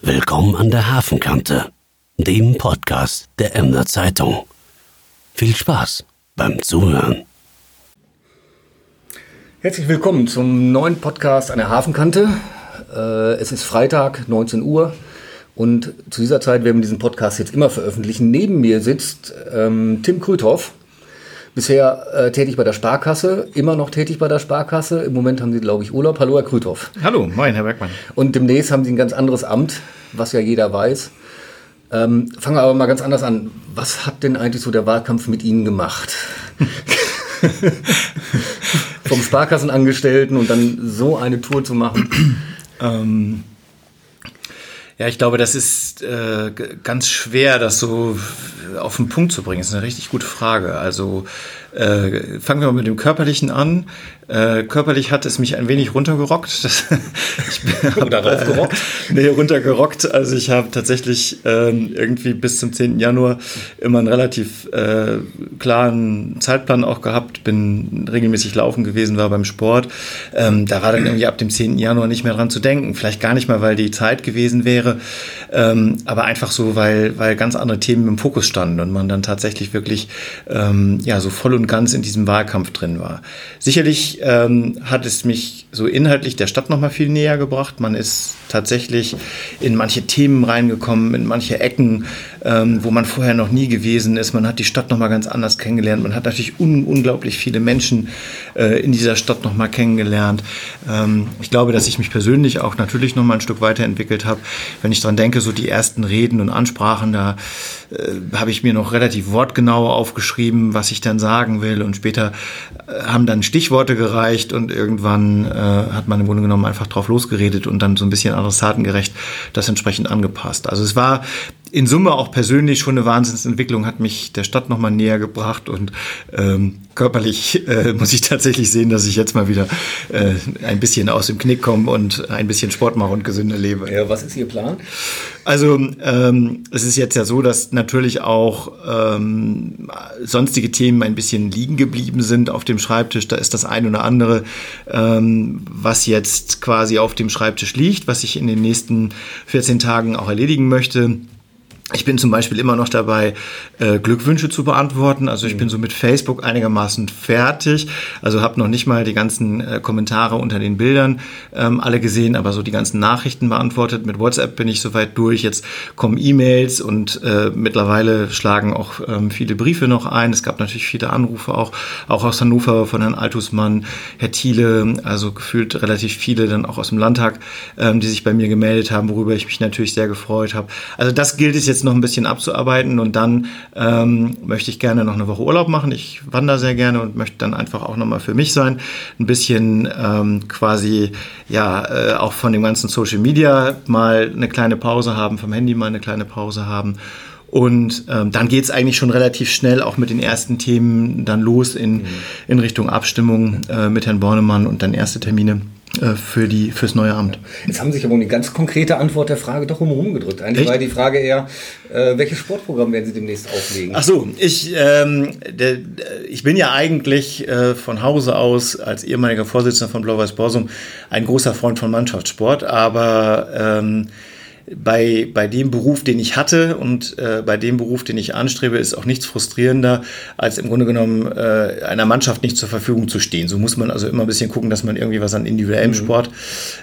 Willkommen an der Hafenkante, dem Podcast der Emder Zeitung. Viel Spaß beim Zuhören. Herzlich willkommen zum neuen Podcast an der Hafenkante. Äh, es ist Freitag, 19 Uhr. Und zu dieser Zeit werden wir diesen Podcast jetzt immer veröffentlichen. Neben mir sitzt ähm, Tim Krüthoff, bisher äh, tätig bei der Sparkasse, immer noch tätig bei der Sparkasse. Im Moment haben Sie, glaube ich, Urlaub. Hallo, Herr Krüthoff. Hallo, moin, Herr Bergmann. Und demnächst haben Sie ein ganz anderes Amt, was ja jeder weiß. Ähm, fangen wir aber mal ganz anders an. Was hat denn eigentlich so der Wahlkampf mit Ihnen gemacht? Vom Sparkassenangestellten und dann so eine Tour zu machen. Ähm, ja, ich glaube, das ist äh, ganz schwer, das so auf den Punkt zu bringen. Das ist eine richtig gute Frage. Also äh, fangen wir mal mit dem Körperlichen an. Äh, körperlich hat es mich ein wenig runtergerockt. Das, ich bin, Oder? Äh, nee, runtergerockt. Also ich habe tatsächlich äh, irgendwie bis zum 10. Januar immer einen relativ äh, klaren Zeitplan auch gehabt. Bin regelmäßig laufen gewesen, war beim Sport. Ähm, da war dann irgendwie ab dem 10. Januar nicht mehr dran zu denken. Vielleicht gar nicht mal, weil die Zeit gewesen wäre, ähm, aber einfach so, weil, weil ganz andere Themen im Fokus standen und man dann tatsächlich wirklich ähm, ja, so voll und ganz in diesem Wahlkampf drin war. Sicherlich ähm, hat es mich so inhaltlich der Stadt noch mal viel näher gebracht. Man ist tatsächlich in manche Themen reingekommen, in manche Ecken, ähm, wo man vorher noch nie gewesen ist. Man hat die Stadt noch mal ganz anders kennengelernt. Man hat natürlich un unglaublich viele Menschen äh, in dieser Stadt noch mal kennengelernt. Ähm, ich glaube, dass ich mich persönlich auch natürlich noch mal ein Stück weiterentwickelt habe. Wenn ich daran denke, so die ersten Reden und Ansprachen, da äh, habe ich mir noch relativ wortgenau aufgeschrieben, was ich dann sagen will. Und später äh, haben dann Stichworte gereicht und irgendwann äh, hat man im Grunde genommen einfach drauf losgeredet und dann so ein bisschen adressatengerecht das entsprechend angepasst. Also es war in Summe auch persönlich schon eine Wahnsinnsentwicklung, hat mich der Stadt nochmal näher gebracht und ähm, körperlich äh, muss ich tatsächlich sehen, dass ich jetzt mal wieder äh, ein bisschen aus dem Knick komme und ein bisschen Sport mache und gesünder lebe. Ja, was ist Ihr Plan? Also ähm, es ist jetzt ja so, dass natürlich auch ähm, sonstige Themen ein bisschen liegen geblieben sind auf dem Schreibtisch. Da ist das ein oder andere, ähm, was jetzt quasi auf dem Schreibtisch liegt, was ich in den nächsten 14 Tagen auch erledigen möchte. Ich bin zum Beispiel immer noch dabei, äh, Glückwünsche zu beantworten. Also ich bin so mit Facebook einigermaßen fertig. Also habe noch nicht mal die ganzen äh, Kommentare unter den Bildern ähm, alle gesehen, aber so die ganzen Nachrichten beantwortet. Mit WhatsApp bin ich soweit durch. Jetzt kommen E-Mails und äh, mittlerweile schlagen auch ähm, viele Briefe noch ein. Es gab natürlich viele Anrufe auch, auch aus Hannover von Herrn Altusmann, Herr Thiele, also gefühlt relativ viele dann auch aus dem Landtag, ähm, die sich bei mir gemeldet haben, worüber ich mich natürlich sehr gefreut habe. Also das gilt es jetzt jetzt noch ein bisschen abzuarbeiten und dann ähm, möchte ich gerne noch eine Woche Urlaub machen. Ich wandere sehr gerne und möchte dann einfach auch nochmal für mich sein. Ein bisschen ähm, quasi, ja, äh, auch von dem ganzen Social Media mal eine kleine Pause haben, vom Handy mal eine kleine Pause haben. Und ähm, dann geht es eigentlich schon relativ schnell auch mit den ersten Themen dann los in, mhm. in Richtung Abstimmung äh, mit Herrn Bornemann und dann erste Termine. Äh, für die, fürs neue Amt. Jetzt haben Sie sich aber eine ganz konkrete Antwort der Frage doch umherum gedrückt. Eigentlich Echt? war die Frage eher, äh, welches Sportprogramm werden Sie demnächst auflegen? Ach so, ich, ähm, der, ich bin ja eigentlich äh, von Hause aus als ehemaliger Vorsitzender von Blau-Weiß-Borsum ein großer Freund von Mannschaftssport, aber ähm, bei, bei dem Beruf, den ich hatte und äh, bei dem Beruf, den ich anstrebe, ist auch nichts frustrierender, als im Grunde genommen äh, einer Mannschaft nicht zur Verfügung zu stehen. So muss man also immer ein bisschen gucken, dass man irgendwie was an individuellem mhm. Sport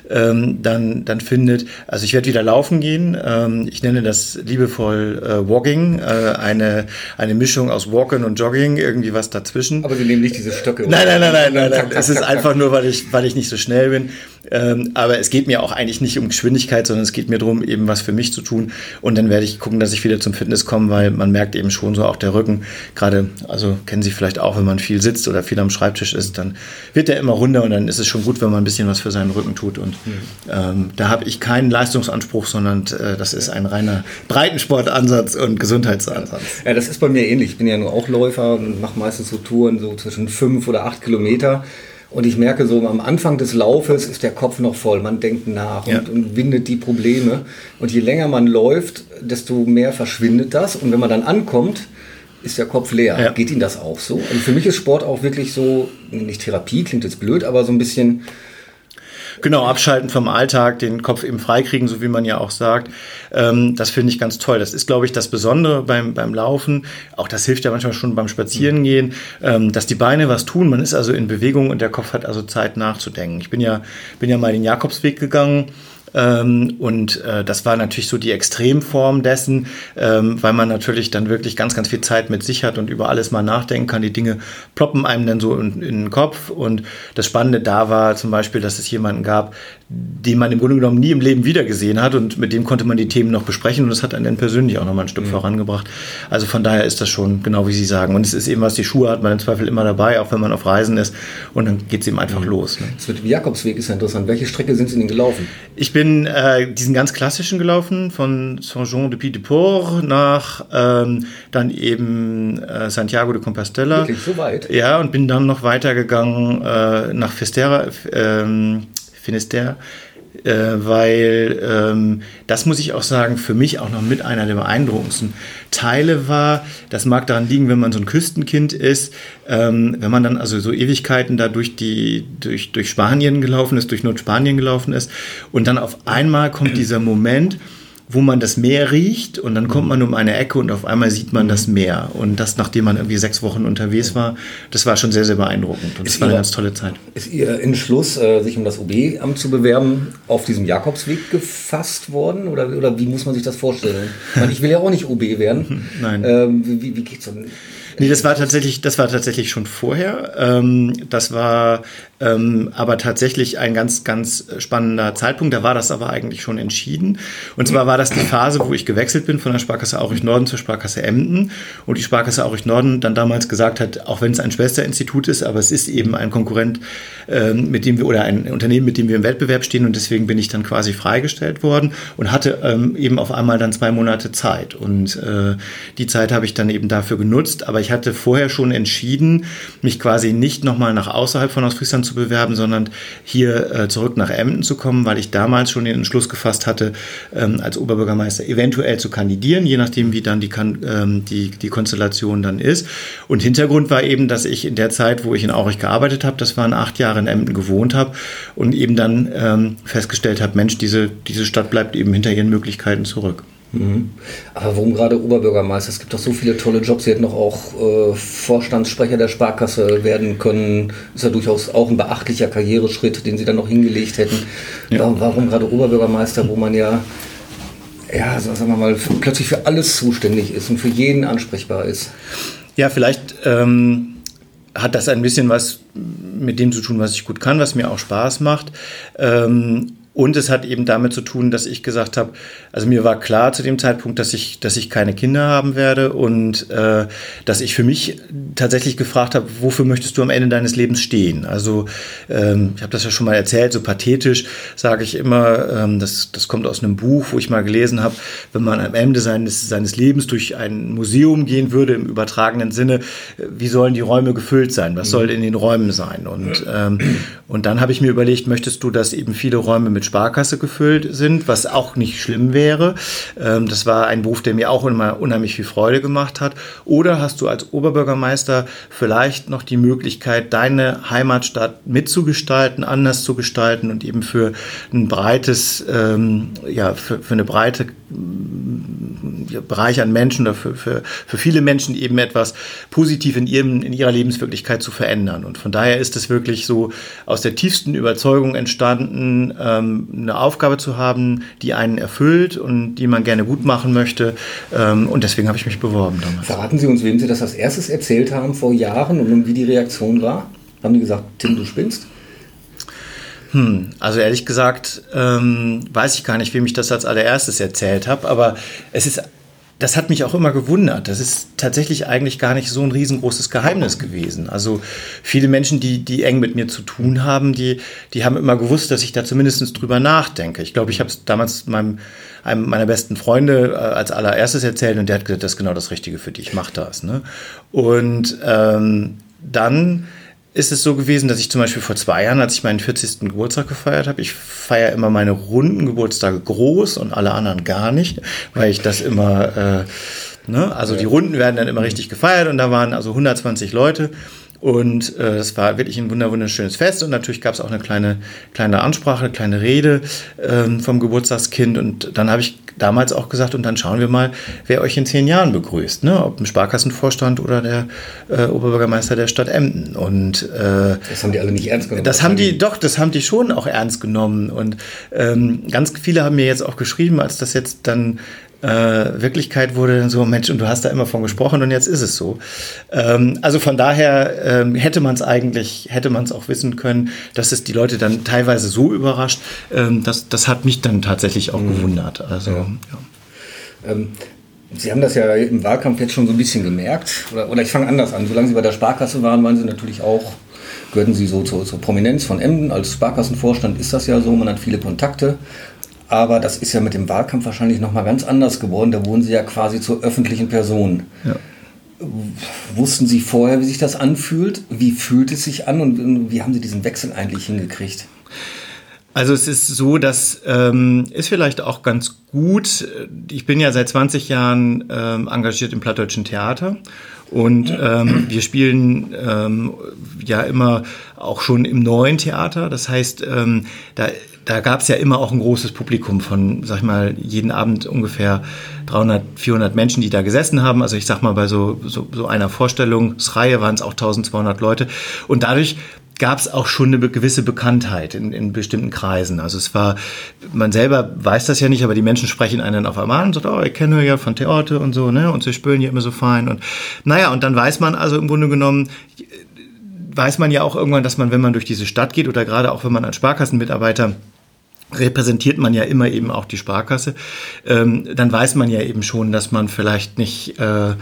ähm, dann, dann findet. Also ich werde wieder laufen gehen. Ähm, ich nenne das liebevoll äh, Walking, äh, eine, eine Mischung aus Walken und Jogging, irgendwie was dazwischen. Aber Sie nehmen nicht diese Stöcke. Nein, nein, nein, nein, nein, nein. Es ist einfach nur, weil ich, weil ich nicht so schnell bin. Ähm, aber es geht mir auch eigentlich nicht um Geschwindigkeit, sondern es geht mir darum, eben was für mich zu tun. Und dann werde ich gucken, dass ich wieder zum Fitness komme, weil man merkt eben schon so auch der Rücken. Gerade, also kennen Sie vielleicht auch, wenn man viel sitzt oder viel am Schreibtisch ist, dann wird der immer runder und dann ist es schon gut, wenn man ein bisschen was für seinen Rücken tut. Und ähm, da habe ich keinen Leistungsanspruch, sondern äh, das ist ein reiner Breitensportansatz und Gesundheitsansatz. Ja, das ist bei mir ähnlich. Ich bin ja nur auch Läufer und mache meistens so Touren so zwischen fünf oder acht Kilometer. Und ich merke so, am Anfang des Laufes ist der Kopf noch voll. Man denkt nach ja. und, und, windet die Probleme. Und je länger man läuft, desto mehr verschwindet das. Und wenn man dann ankommt, ist der Kopf leer. Ja. Geht Ihnen das auch so? Also für mich ist Sport auch wirklich so, nicht Therapie, klingt jetzt blöd, aber so ein bisschen Genau, abschalten vom Alltag, den Kopf eben freikriegen, so wie man ja auch sagt. Ähm, das finde ich ganz toll. Das ist, glaube ich, das Besondere beim, beim Laufen. Auch das hilft ja manchmal schon beim Spazierengehen, ähm, dass die Beine was tun. Man ist also in Bewegung und der Kopf hat also Zeit nachzudenken. Ich bin ja, bin ja mal den Jakobsweg gegangen ähm, und äh, das war natürlich so die Extremform dessen, ähm, weil man natürlich dann wirklich ganz, ganz viel Zeit mit sich hat und über alles mal nachdenken kann. Die Dinge ploppen einem dann so in, in den Kopf. Und das Spannende da war zum Beispiel, dass es jemanden gab, den man im Grunde genommen nie im Leben wiedergesehen hat und mit dem konnte man die Themen noch besprechen und das hat einen dann persönlich auch noch mal ein Stück mhm. vorangebracht. Also von daher ist das schon genau wie Sie sagen. Und es ist eben, was die Schuhe hat man im Zweifel immer dabei, auch wenn man auf Reisen ist und dann geht es eben einfach mhm. los. Ne? Das mit dem Jakobsweg ist ja interessant. Welche Strecke sind Sie denn gelaufen? Ich bin äh, diesen ganz klassischen gelaufen, von Saint-Jean-de-Pied-de-Port nach ähm, dann eben äh, Santiago de Compostela. Wirklich so weit? Ja, und bin dann noch weitergegangen äh, nach Festera, ähm, Finisterre, äh, weil ähm, das muss ich auch sagen, für mich auch noch mit einer der beeindruckendsten Teile war. Das mag daran liegen, wenn man so ein Küstenkind ist, ähm, wenn man dann also so Ewigkeiten da durch, die, durch, durch Spanien gelaufen ist, durch Nordspanien gelaufen ist und dann auf einmal kommt dieser Moment, wo man das Meer riecht und dann kommt man um eine Ecke und auf einmal sieht man das Meer. Und das, nachdem man irgendwie sechs Wochen unterwegs war, das war schon sehr, sehr beeindruckend. Und das war eine ganz tolle Zeit. Ist Ihr Entschluss, äh, sich um das OB-Amt zu bewerben, auf diesem Jakobsweg gefasst worden? Oder, oder wie muss man sich das vorstellen? Ich will ja auch nicht OB werden. Nein. Ähm, wie, wie geht's denn? Nee, das war tatsächlich, das war tatsächlich schon vorher. Ähm, das war ähm, aber tatsächlich ein ganz, ganz spannender Zeitpunkt. Da war das aber eigentlich schon entschieden. Und zwar war das die Phase, wo ich gewechselt bin von der Sparkasse Aurich Norden zur Sparkasse Emden. Und die Sparkasse Aurich Norden dann damals gesagt hat, auch wenn es ein Schwesterinstitut ist, aber es ist eben ein Konkurrent, ähm, mit dem wir oder ein Unternehmen, mit dem wir im Wettbewerb stehen. Und deswegen bin ich dann quasi freigestellt worden und hatte ähm, eben auf einmal dann zwei Monate Zeit. Und äh, die Zeit habe ich dann eben dafür genutzt. Aber ich hatte vorher schon entschieden, mich quasi nicht nochmal nach außerhalb von Ostfriesland zu bewerben, sondern hier äh, zurück nach Emden zu kommen, weil ich damals schon den Entschluss gefasst hatte, ähm, als Oberbürgermeister eventuell zu kandidieren, je nachdem, wie dann die, ähm, die, die Konstellation dann ist. Und Hintergrund war eben, dass ich in der Zeit, wo ich in Aurich gearbeitet habe, das waren acht Jahre in Emden gewohnt habe und eben dann ähm, festgestellt habe, Mensch, diese, diese Stadt bleibt eben hinter ihren Möglichkeiten zurück. Mhm. Aber warum gerade Oberbürgermeister? Es gibt doch so viele tolle Jobs. Sie hätten doch auch äh, Vorstandssprecher der Sparkasse werden können. Ist ja durchaus auch ein beachtlicher Karriereschritt, den Sie dann noch hingelegt hätten. Ja. Warum, warum, gerade Oberbürgermeister, wo man ja, ja, sagen wir mal, plötzlich für alles zuständig ist und für jeden ansprechbar ist? Ja, vielleicht ähm, hat das ein bisschen was mit dem zu tun, was ich gut kann, was mir auch Spaß macht. Ähm, und es hat eben damit zu tun, dass ich gesagt habe, also mir war klar zu dem Zeitpunkt, dass ich, dass ich keine Kinder haben werde und äh, dass ich für mich tatsächlich gefragt habe, wofür möchtest du am Ende deines Lebens stehen? Also ähm, ich habe das ja schon mal erzählt, so pathetisch sage ich immer, ähm, das, das kommt aus einem Buch, wo ich mal gelesen habe, wenn man am Ende seines, seines Lebens durch ein Museum gehen würde, im übertragenen Sinne, wie sollen die Räume gefüllt sein? Was soll in den Räumen sein? Und, ähm, und dann habe ich mir überlegt, möchtest du, dass eben viele Räume mit Sparkasse gefüllt sind, was auch nicht schlimm wäre. Ähm, das war ein Beruf, der mir auch immer unheimlich viel Freude gemacht hat. Oder hast du als Oberbürgermeister vielleicht noch die Möglichkeit, deine Heimatstadt mitzugestalten, anders zu gestalten und eben für ein breites, ähm, ja, für, für eine breite Bereich an Menschen oder für, für, für viele Menschen eben etwas positiv in, ihrem, in ihrer Lebenswirklichkeit zu verändern. Und von daher ist es wirklich so aus der tiefsten Überzeugung entstanden, ähm, eine Aufgabe zu haben, die einen erfüllt und die man gerne gut machen möchte. Ähm, und deswegen habe ich mich beworben damals. Verraten Sie uns, wem Sie das als erstes erzählt haben vor Jahren und wie die Reaktion war? Haben die gesagt, Tim, du spinnst? Hm, also ehrlich gesagt ähm, weiß ich gar nicht, wem ich das als allererstes erzählt habe, aber es ist, das hat mich auch immer gewundert. Das ist tatsächlich eigentlich gar nicht so ein riesengroßes Geheimnis gewesen. Also viele Menschen, die, die eng mit mir zu tun haben, die, die haben immer gewusst, dass ich da zumindest drüber nachdenke. Ich glaube, ich habe es damals meinem, einem meiner besten Freunde äh, als allererstes erzählt und der hat gesagt, das ist genau das Richtige für dich, mach das. Ne? Und ähm, dann ist es so gewesen, dass ich zum Beispiel vor zwei Jahren, als ich meinen 40. Geburtstag gefeiert habe, ich feiere immer meine runden Geburtstage groß und alle anderen gar nicht, weil ich das immer, äh, ne, also die Runden werden dann immer richtig gefeiert und da waren also 120 Leute Und äh, es war wirklich ein wunderschönes Fest und natürlich gab es auch eine kleine, kleine Ansprache, eine kleine Rede ähm, vom Geburtstagskind. Und dann habe ich damals auch gesagt, und dann schauen wir mal, wer euch in zehn Jahren begrüßt, ne? ob ein Sparkassenvorstand oder der äh, Oberbürgermeister der Stadt Emden. Und äh, das haben die alle nicht ernst genommen. Das haben die, doch, das haben die schon auch ernst genommen. Und ähm, ganz viele haben mir jetzt auch geschrieben, als das jetzt dann äh, Wirklichkeit wurde dann so, Mensch, und du hast da immer von gesprochen und jetzt ist es so. Ähm, also von daher ähm, hätte man es eigentlich, hätte man es auch wissen können, dass es die Leute dann teilweise so überrascht. Ähm, das, das hat mich dann tatsächlich auch mhm. gewundert. Also, ja. Ja. Ähm, Sie haben das ja im Wahlkampf jetzt schon so ein bisschen gemerkt. Oder, oder ich fange anders an. Solange Sie bei der Sparkasse waren, waren Sie natürlich auch, gehörten Sie so zur, zur Prominenz von Emden. Als Sparkassenvorstand ist das ja so, man hat viele Kontakte. Aber das ist ja mit dem Wahlkampf wahrscheinlich nochmal ganz anders geworden. Da wurden Sie ja quasi zur öffentlichen Person. Ja. Wussten Sie vorher, wie sich das anfühlt? Wie fühlt es sich an und wie haben Sie diesen Wechsel eigentlich hingekriegt? Also es ist so, das ähm, ist vielleicht auch ganz gut. Ich bin ja seit 20 Jahren ähm, engagiert im Plattdeutschen Theater und ähm, wir spielen ähm, ja immer auch schon im neuen Theater. Das heißt, ähm, da da gab es ja immer auch ein großes Publikum von, sag ich mal, jeden Abend ungefähr 300, 400 Menschen, die da gesessen haben. Also ich sag mal, bei so, so, so einer Vorstellungsreihe waren es auch 1200 Leute. Und dadurch gab es auch schon eine gewisse Bekanntheit in, in bestimmten Kreisen. Also es war, man selber weiß das ja nicht, aber die Menschen sprechen einen auf einmal an und sagen, oh, ich kenne ja von Theater und so, ne? Und sie spüren ja immer so fein. Und naja, und dann weiß man also im Grunde genommen, weiß man ja auch irgendwann, dass man, wenn man durch diese Stadt geht oder gerade auch wenn man als Sparkassenmitarbeiter repräsentiert man ja immer eben auch die Sparkasse, ähm, dann weiß man ja eben schon, dass man vielleicht nicht äh,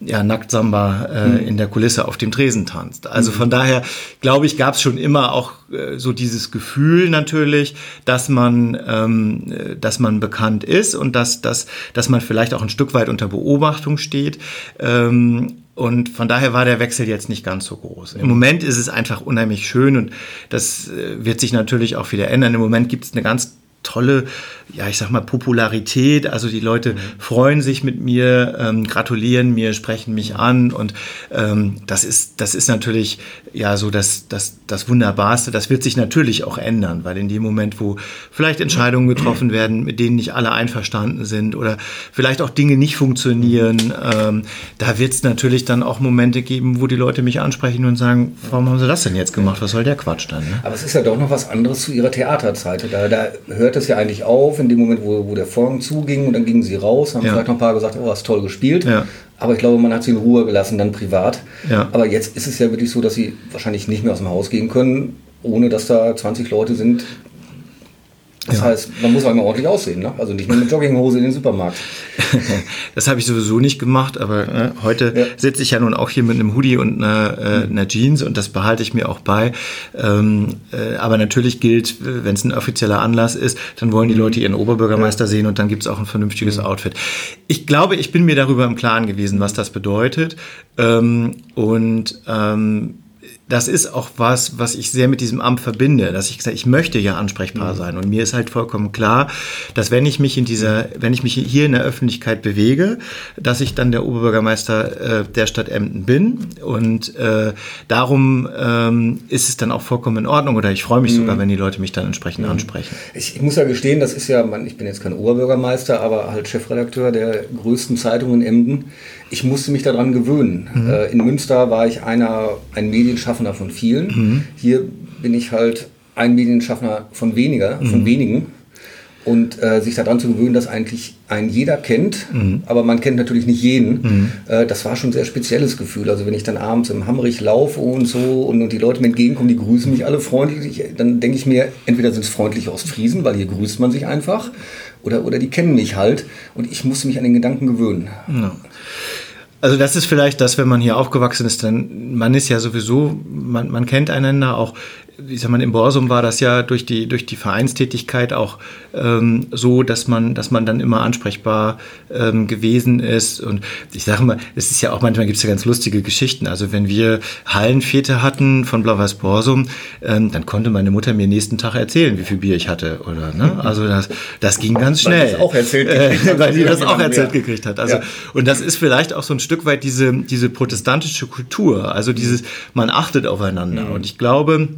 ja, Nacktsamba äh, mhm. in der Kulisse auf dem Tresen tanzt. Also von daher, glaube ich, gab es schon immer auch äh, so dieses Gefühl natürlich, dass man, ähm, äh, dass man bekannt ist und dass, dass, dass man vielleicht auch ein Stück weit unter Beobachtung steht. Ähm, und von daher war der Wechsel jetzt nicht ganz so groß. Im Moment ist es einfach unheimlich schön und das äh, wird sich natürlich auch wieder ändern. Im Moment gibt es eine ganz tolle, ja, ich sag mal, Popularität. Also die Leute mhm. freuen sich mit mir, ähm, gratulieren mir, sprechen mich an und ähm, das ist, das ist natürlich ja so das, das, das Wunderbarste. Das wird sich natürlich auch ändern, weil in dem Moment, wo vielleicht Entscheidungen getroffen werden, mit denen nicht alle einverstanden sind oder vielleicht auch Dinge nicht funktionieren, ähm, da wird es natürlich dann auch Momente geben, wo die Leute mich ansprechen und sagen, warum haben sie das denn jetzt gemacht? Was soll der Quatsch dann? Ne? Aber es ist ja doch noch was anderes zu ihrer Theaterzeit. Da, da hört hört es ja eigentlich auf, in dem Moment, wo, wo der Vorhang zuging und dann gingen sie raus, haben ja. vielleicht noch ein paar gesagt, oh, hast toll gespielt. Ja. Aber ich glaube, man hat sie in Ruhe gelassen, dann privat. Ja. Aber jetzt ist es ja wirklich so, dass sie wahrscheinlich nicht mehr aus dem Haus gehen können, ohne dass da 20 Leute sind, das ja. heißt, man muss auch immer ordentlich aussehen, ne? also nicht nur mit Jogginghose in den Supermarkt. das habe ich sowieso nicht gemacht, aber äh, heute ja. sitze ich ja nun auch hier mit einem Hoodie und einer, äh, einer Jeans und das behalte ich mir auch bei. Ähm, äh, aber natürlich gilt, wenn es ein offizieller Anlass ist, dann wollen die mhm. Leute ihren Oberbürgermeister ja. sehen und dann gibt es auch ein vernünftiges mhm. Outfit. Ich glaube, ich bin mir darüber im Klaren gewesen, was das bedeutet. Ähm, und ähm, das ist auch was, was ich sehr mit diesem Amt verbinde, dass ich gesagt, ich möchte ja ansprechbar mhm. sein und mir ist halt vollkommen klar, dass wenn ich mich in dieser, wenn ich mich hier in der Öffentlichkeit bewege, dass ich dann der Oberbürgermeister äh, der Stadt Emden bin und äh, darum ähm, ist es dann auch vollkommen in Ordnung oder ich freue mich mhm. sogar, wenn die Leute mich dann entsprechend mhm. ansprechen. Ich, ich, muss ja gestehen, das ist ja, man, ich bin jetzt kein Oberbürgermeister, aber halt Chefredakteur der größten Zeitung in Emden ich musste mich daran gewöhnen. Mhm. Äh, in Münster war ich einer, ein Medienschaffender von vielen. Mhm. Hier bin ich halt ein Medienschaffender von weniger, mhm. von wenigen. Und äh, sich daran zu gewöhnen, dass eigentlich ein jeder kennt, mhm. aber man kennt natürlich nicht jeden, mhm. äh, das war schon ein sehr spezielles Gefühl. Also wenn ich dann abends im Hammerich laufe und so und, und die Leute mir entgegenkommen, die grüßen mich alle freundlich, dann denke ich mir, entweder sind es freundliche Ostfriesen, weil hier grüßt man sich einfach, oder, oder die kennen mich halt und ich musste mich an den Gedanken gewöhnen. Ja. Also das ist vielleicht das, wenn man hier aufgewachsen ist, dann man ist ja sowieso, man, man kennt einander auch wie sag man, im Borsum war das ja durch die, durch die Vereinstätigkeit auch ähm, so, dass man, dass man dann immer ansprechbar ähm, gewesen ist. Und ich sage mal, es ist ja auch manchmal gibt es ja ganz lustige Geschichten. Also wenn wir Hallenfete hatten von Blau-Weiß Borsum, ähm, dann konnte meine Mutter mir nächsten Tag erzählen, wie viel Bier ich hatte. Oder, ne? Also das, das ging ganz schnell. Weil die das auch erzählt gekriegt hat. weil die das auch erzählt gekriegt hat. Also, ja. Und das ist vielleicht auch so ein Stück weit diese, diese protestantische Kultur. Also dieses, man achtet aufeinander. Mhm. Und ich glaube,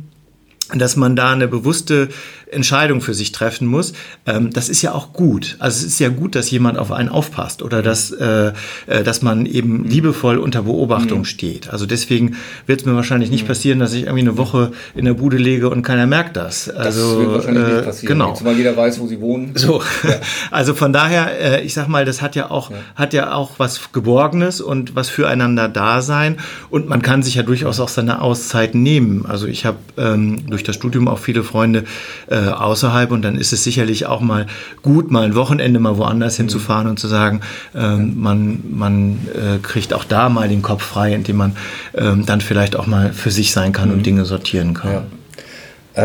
dass man da eine bewusste Entscheidung für sich treffen muss. Ähm, das ist ja auch gut. Also es ist ja gut, dass jemand auf einen aufpasst oder dass, äh, äh dass man eben mhm. liebevoll unter Beobachtung mhm. steht. Also deswegen wird es mir wahrscheinlich nicht mhm. passieren, dass ich irgendwie eine Woche in der Bude lege und keiner merkt das. Also, das wird wahrscheinlich äh, nicht passieren, genau. Weil jeder weiß, wo sie wohnen. So, ja. also von daher, äh, ich sag mal, das hat ja auch, ja. hat ja auch was Geborgenes und was füreinander da sein und man kann sich ja durchaus auch seine Auszeit nehmen. Also ich habe ähm, durch das Studium auch viele Freunde äh, außerhalb und dann ist es sicherlich auch mal gut, mal ein Wochenende mal woanders mhm. hinzufahren und zu sagen, ähm, man, man äh, kriegt auch da mal den Kopf frei, indem man ähm, dann vielleicht auch mal für sich sein kann mhm. und Dinge sortieren kann. Ja.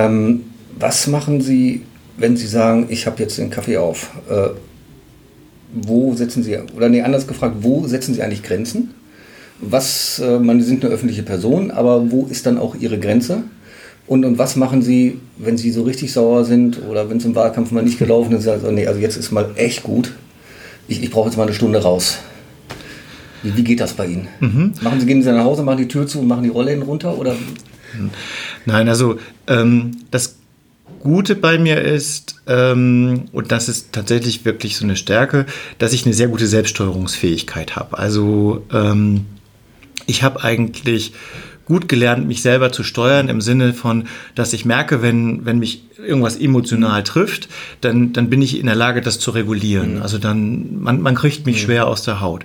Ähm, was machen Sie, wenn Sie sagen, ich habe jetzt den Kaffee auf? Äh, wo setzen Sie, oder nee, anders gefragt, wo setzen Sie eigentlich Grenzen? Was, äh, man, Sie sind eine öffentliche Person, aber wo ist dann auch Ihre Grenze? Und, und was machen Sie, wenn Sie so richtig sauer sind oder wenn es im Wahlkampf mal nicht gelaufen ist? Also, nee, also jetzt ist mal echt gut. Ich, ich brauche jetzt mal eine Stunde raus. Wie, wie geht das bei Ihnen? Mhm. Machen Sie, gehen Sie nach Hause, machen die Tür zu und machen die Rollläden runter? Oder? Nein, also ähm, das Gute bei mir ist, ähm, und das ist tatsächlich wirklich so eine Stärke, dass ich eine sehr gute Selbststeuerungsfähigkeit habe. Also ähm, ich habe eigentlich gut gelernt, mich selber zu steuern im Sinne von, dass ich merke, wenn, wenn mich irgendwas emotional trifft, dann, dann bin ich in der Lage, das zu regulieren. Mhm. Also dann, man, man kriegt mich mhm. schwer aus der Haut.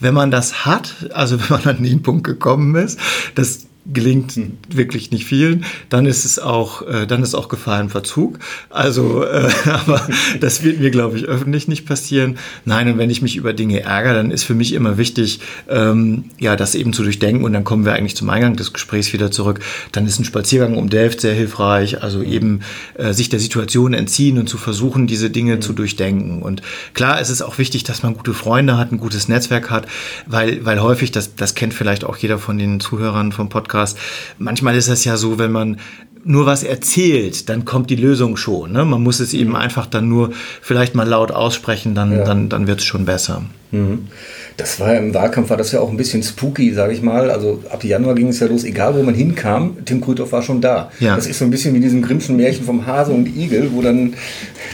Wenn man das hat, also wenn man an den Punkt gekommen ist, das gelingt hm. wirklich nicht vielen, dann ist es auch, äh, dann ist auch Gefahrenverzug. Also, äh, aber das wird mir, glaube ich, öffentlich nicht passieren. Nein, und wenn ich mich über Dinge ärgere, dann ist für mich immer wichtig, ähm, ja, das eben zu durchdenken. Und dann kommen wir eigentlich zum Eingang des Gesprächs wieder zurück. Dann ist ein Spaziergang um Delft sehr hilfreich. Also eben äh, sich der Situation entziehen und zu versuchen, diese Dinge mhm. zu durchdenken. Und klar, es ist auch wichtig, dass man gute Freunde hat, ein gutes Netzwerk hat, weil, weil häufig, das, das kennt vielleicht auch jeder von den Zuhörern vom Podcast, Podcast. Manchmal ist es ja so, wenn man nur was erzählt, dann kommt die Lösung schon. Ne? Man muss es eben mhm. einfach dann nur vielleicht mal laut aussprechen, dann, ja. dann, dann wird es schon besser. Mhm. Das war im Wahlkampf war das ja auch ein bisschen spooky, sage ich mal. Also ab Januar ging es ja los, egal wo man hinkam, Tim Krüthoff war schon da. Ja. Das ist so ein bisschen wie diesem Grimmschen Märchen vom Hase und Igel, wo dann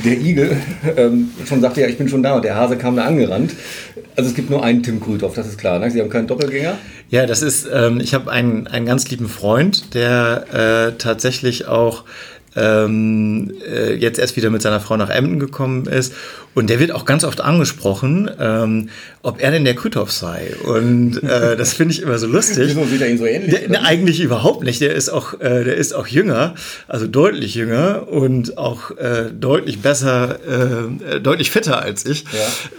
der Igel ähm, schon sagte, ja, ich bin schon da und der Hase kam da angerannt. Also es gibt nur einen Tim Krüthoff, das ist klar. Ne? Sie haben keinen Doppelgänger. Ja, das ist, ähm, ich habe einen, einen ganz lieben Freund, der äh, tatsächlich auch ähm, äh, jetzt erst wieder mit seiner Frau nach Emden gekommen ist. Und der wird auch ganz oft angesprochen, ähm, ob er denn der Krüthoff sei. Und äh, das finde ich immer so lustig. Wieso sieht er ihn so ähnlich? Der, ne, eigentlich überhaupt nicht. Der ist auch, äh, der ist auch jünger, also deutlich jünger und auch äh, deutlich besser, äh, deutlich fitter als ich.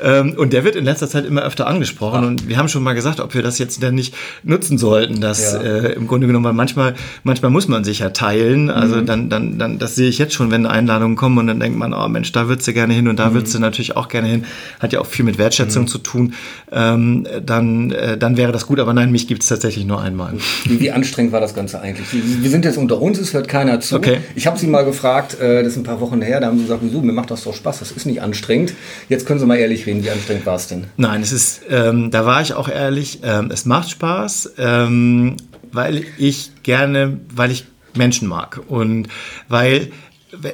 Ja. Ähm, und der wird in letzter Zeit immer öfter angesprochen. Ach. Und wir haben schon mal gesagt, ob wir das jetzt denn nicht nutzen sollten. Dass ja. äh, im Grunde genommen, weil manchmal, manchmal muss man sich ja teilen. Also mhm. dann, dann, dann, das sehe ich jetzt schon, wenn Einladungen kommen und dann denkt man, oh Mensch, da würdest du gerne hin und da mhm. würdest du natürlich auch gerne hin. Hat ja auch viel mit Wertschätzung mhm. zu tun. Ähm, dann, äh, dann wäre das gut. Aber nein, mich gibt es tatsächlich nur einmal. Wie, wie, anstrengend war das Ganze eigentlich? Wir sind jetzt unter uns, es hört keiner zu. Okay. Ich habe Sie mal gefragt, äh, das ist ein paar Wochen her, da haben Sie gesagt, wieso, mir macht das doch Spaß, das ist nicht anstrengend. Jetzt können Sie mal ehrlich reden, wie anstrengend war es denn? Nein, es ist, ähm, da war ich auch ehrlich, ähm, es macht Spaß, ähm, weil ich gerne, weil ich Menschen mag und weil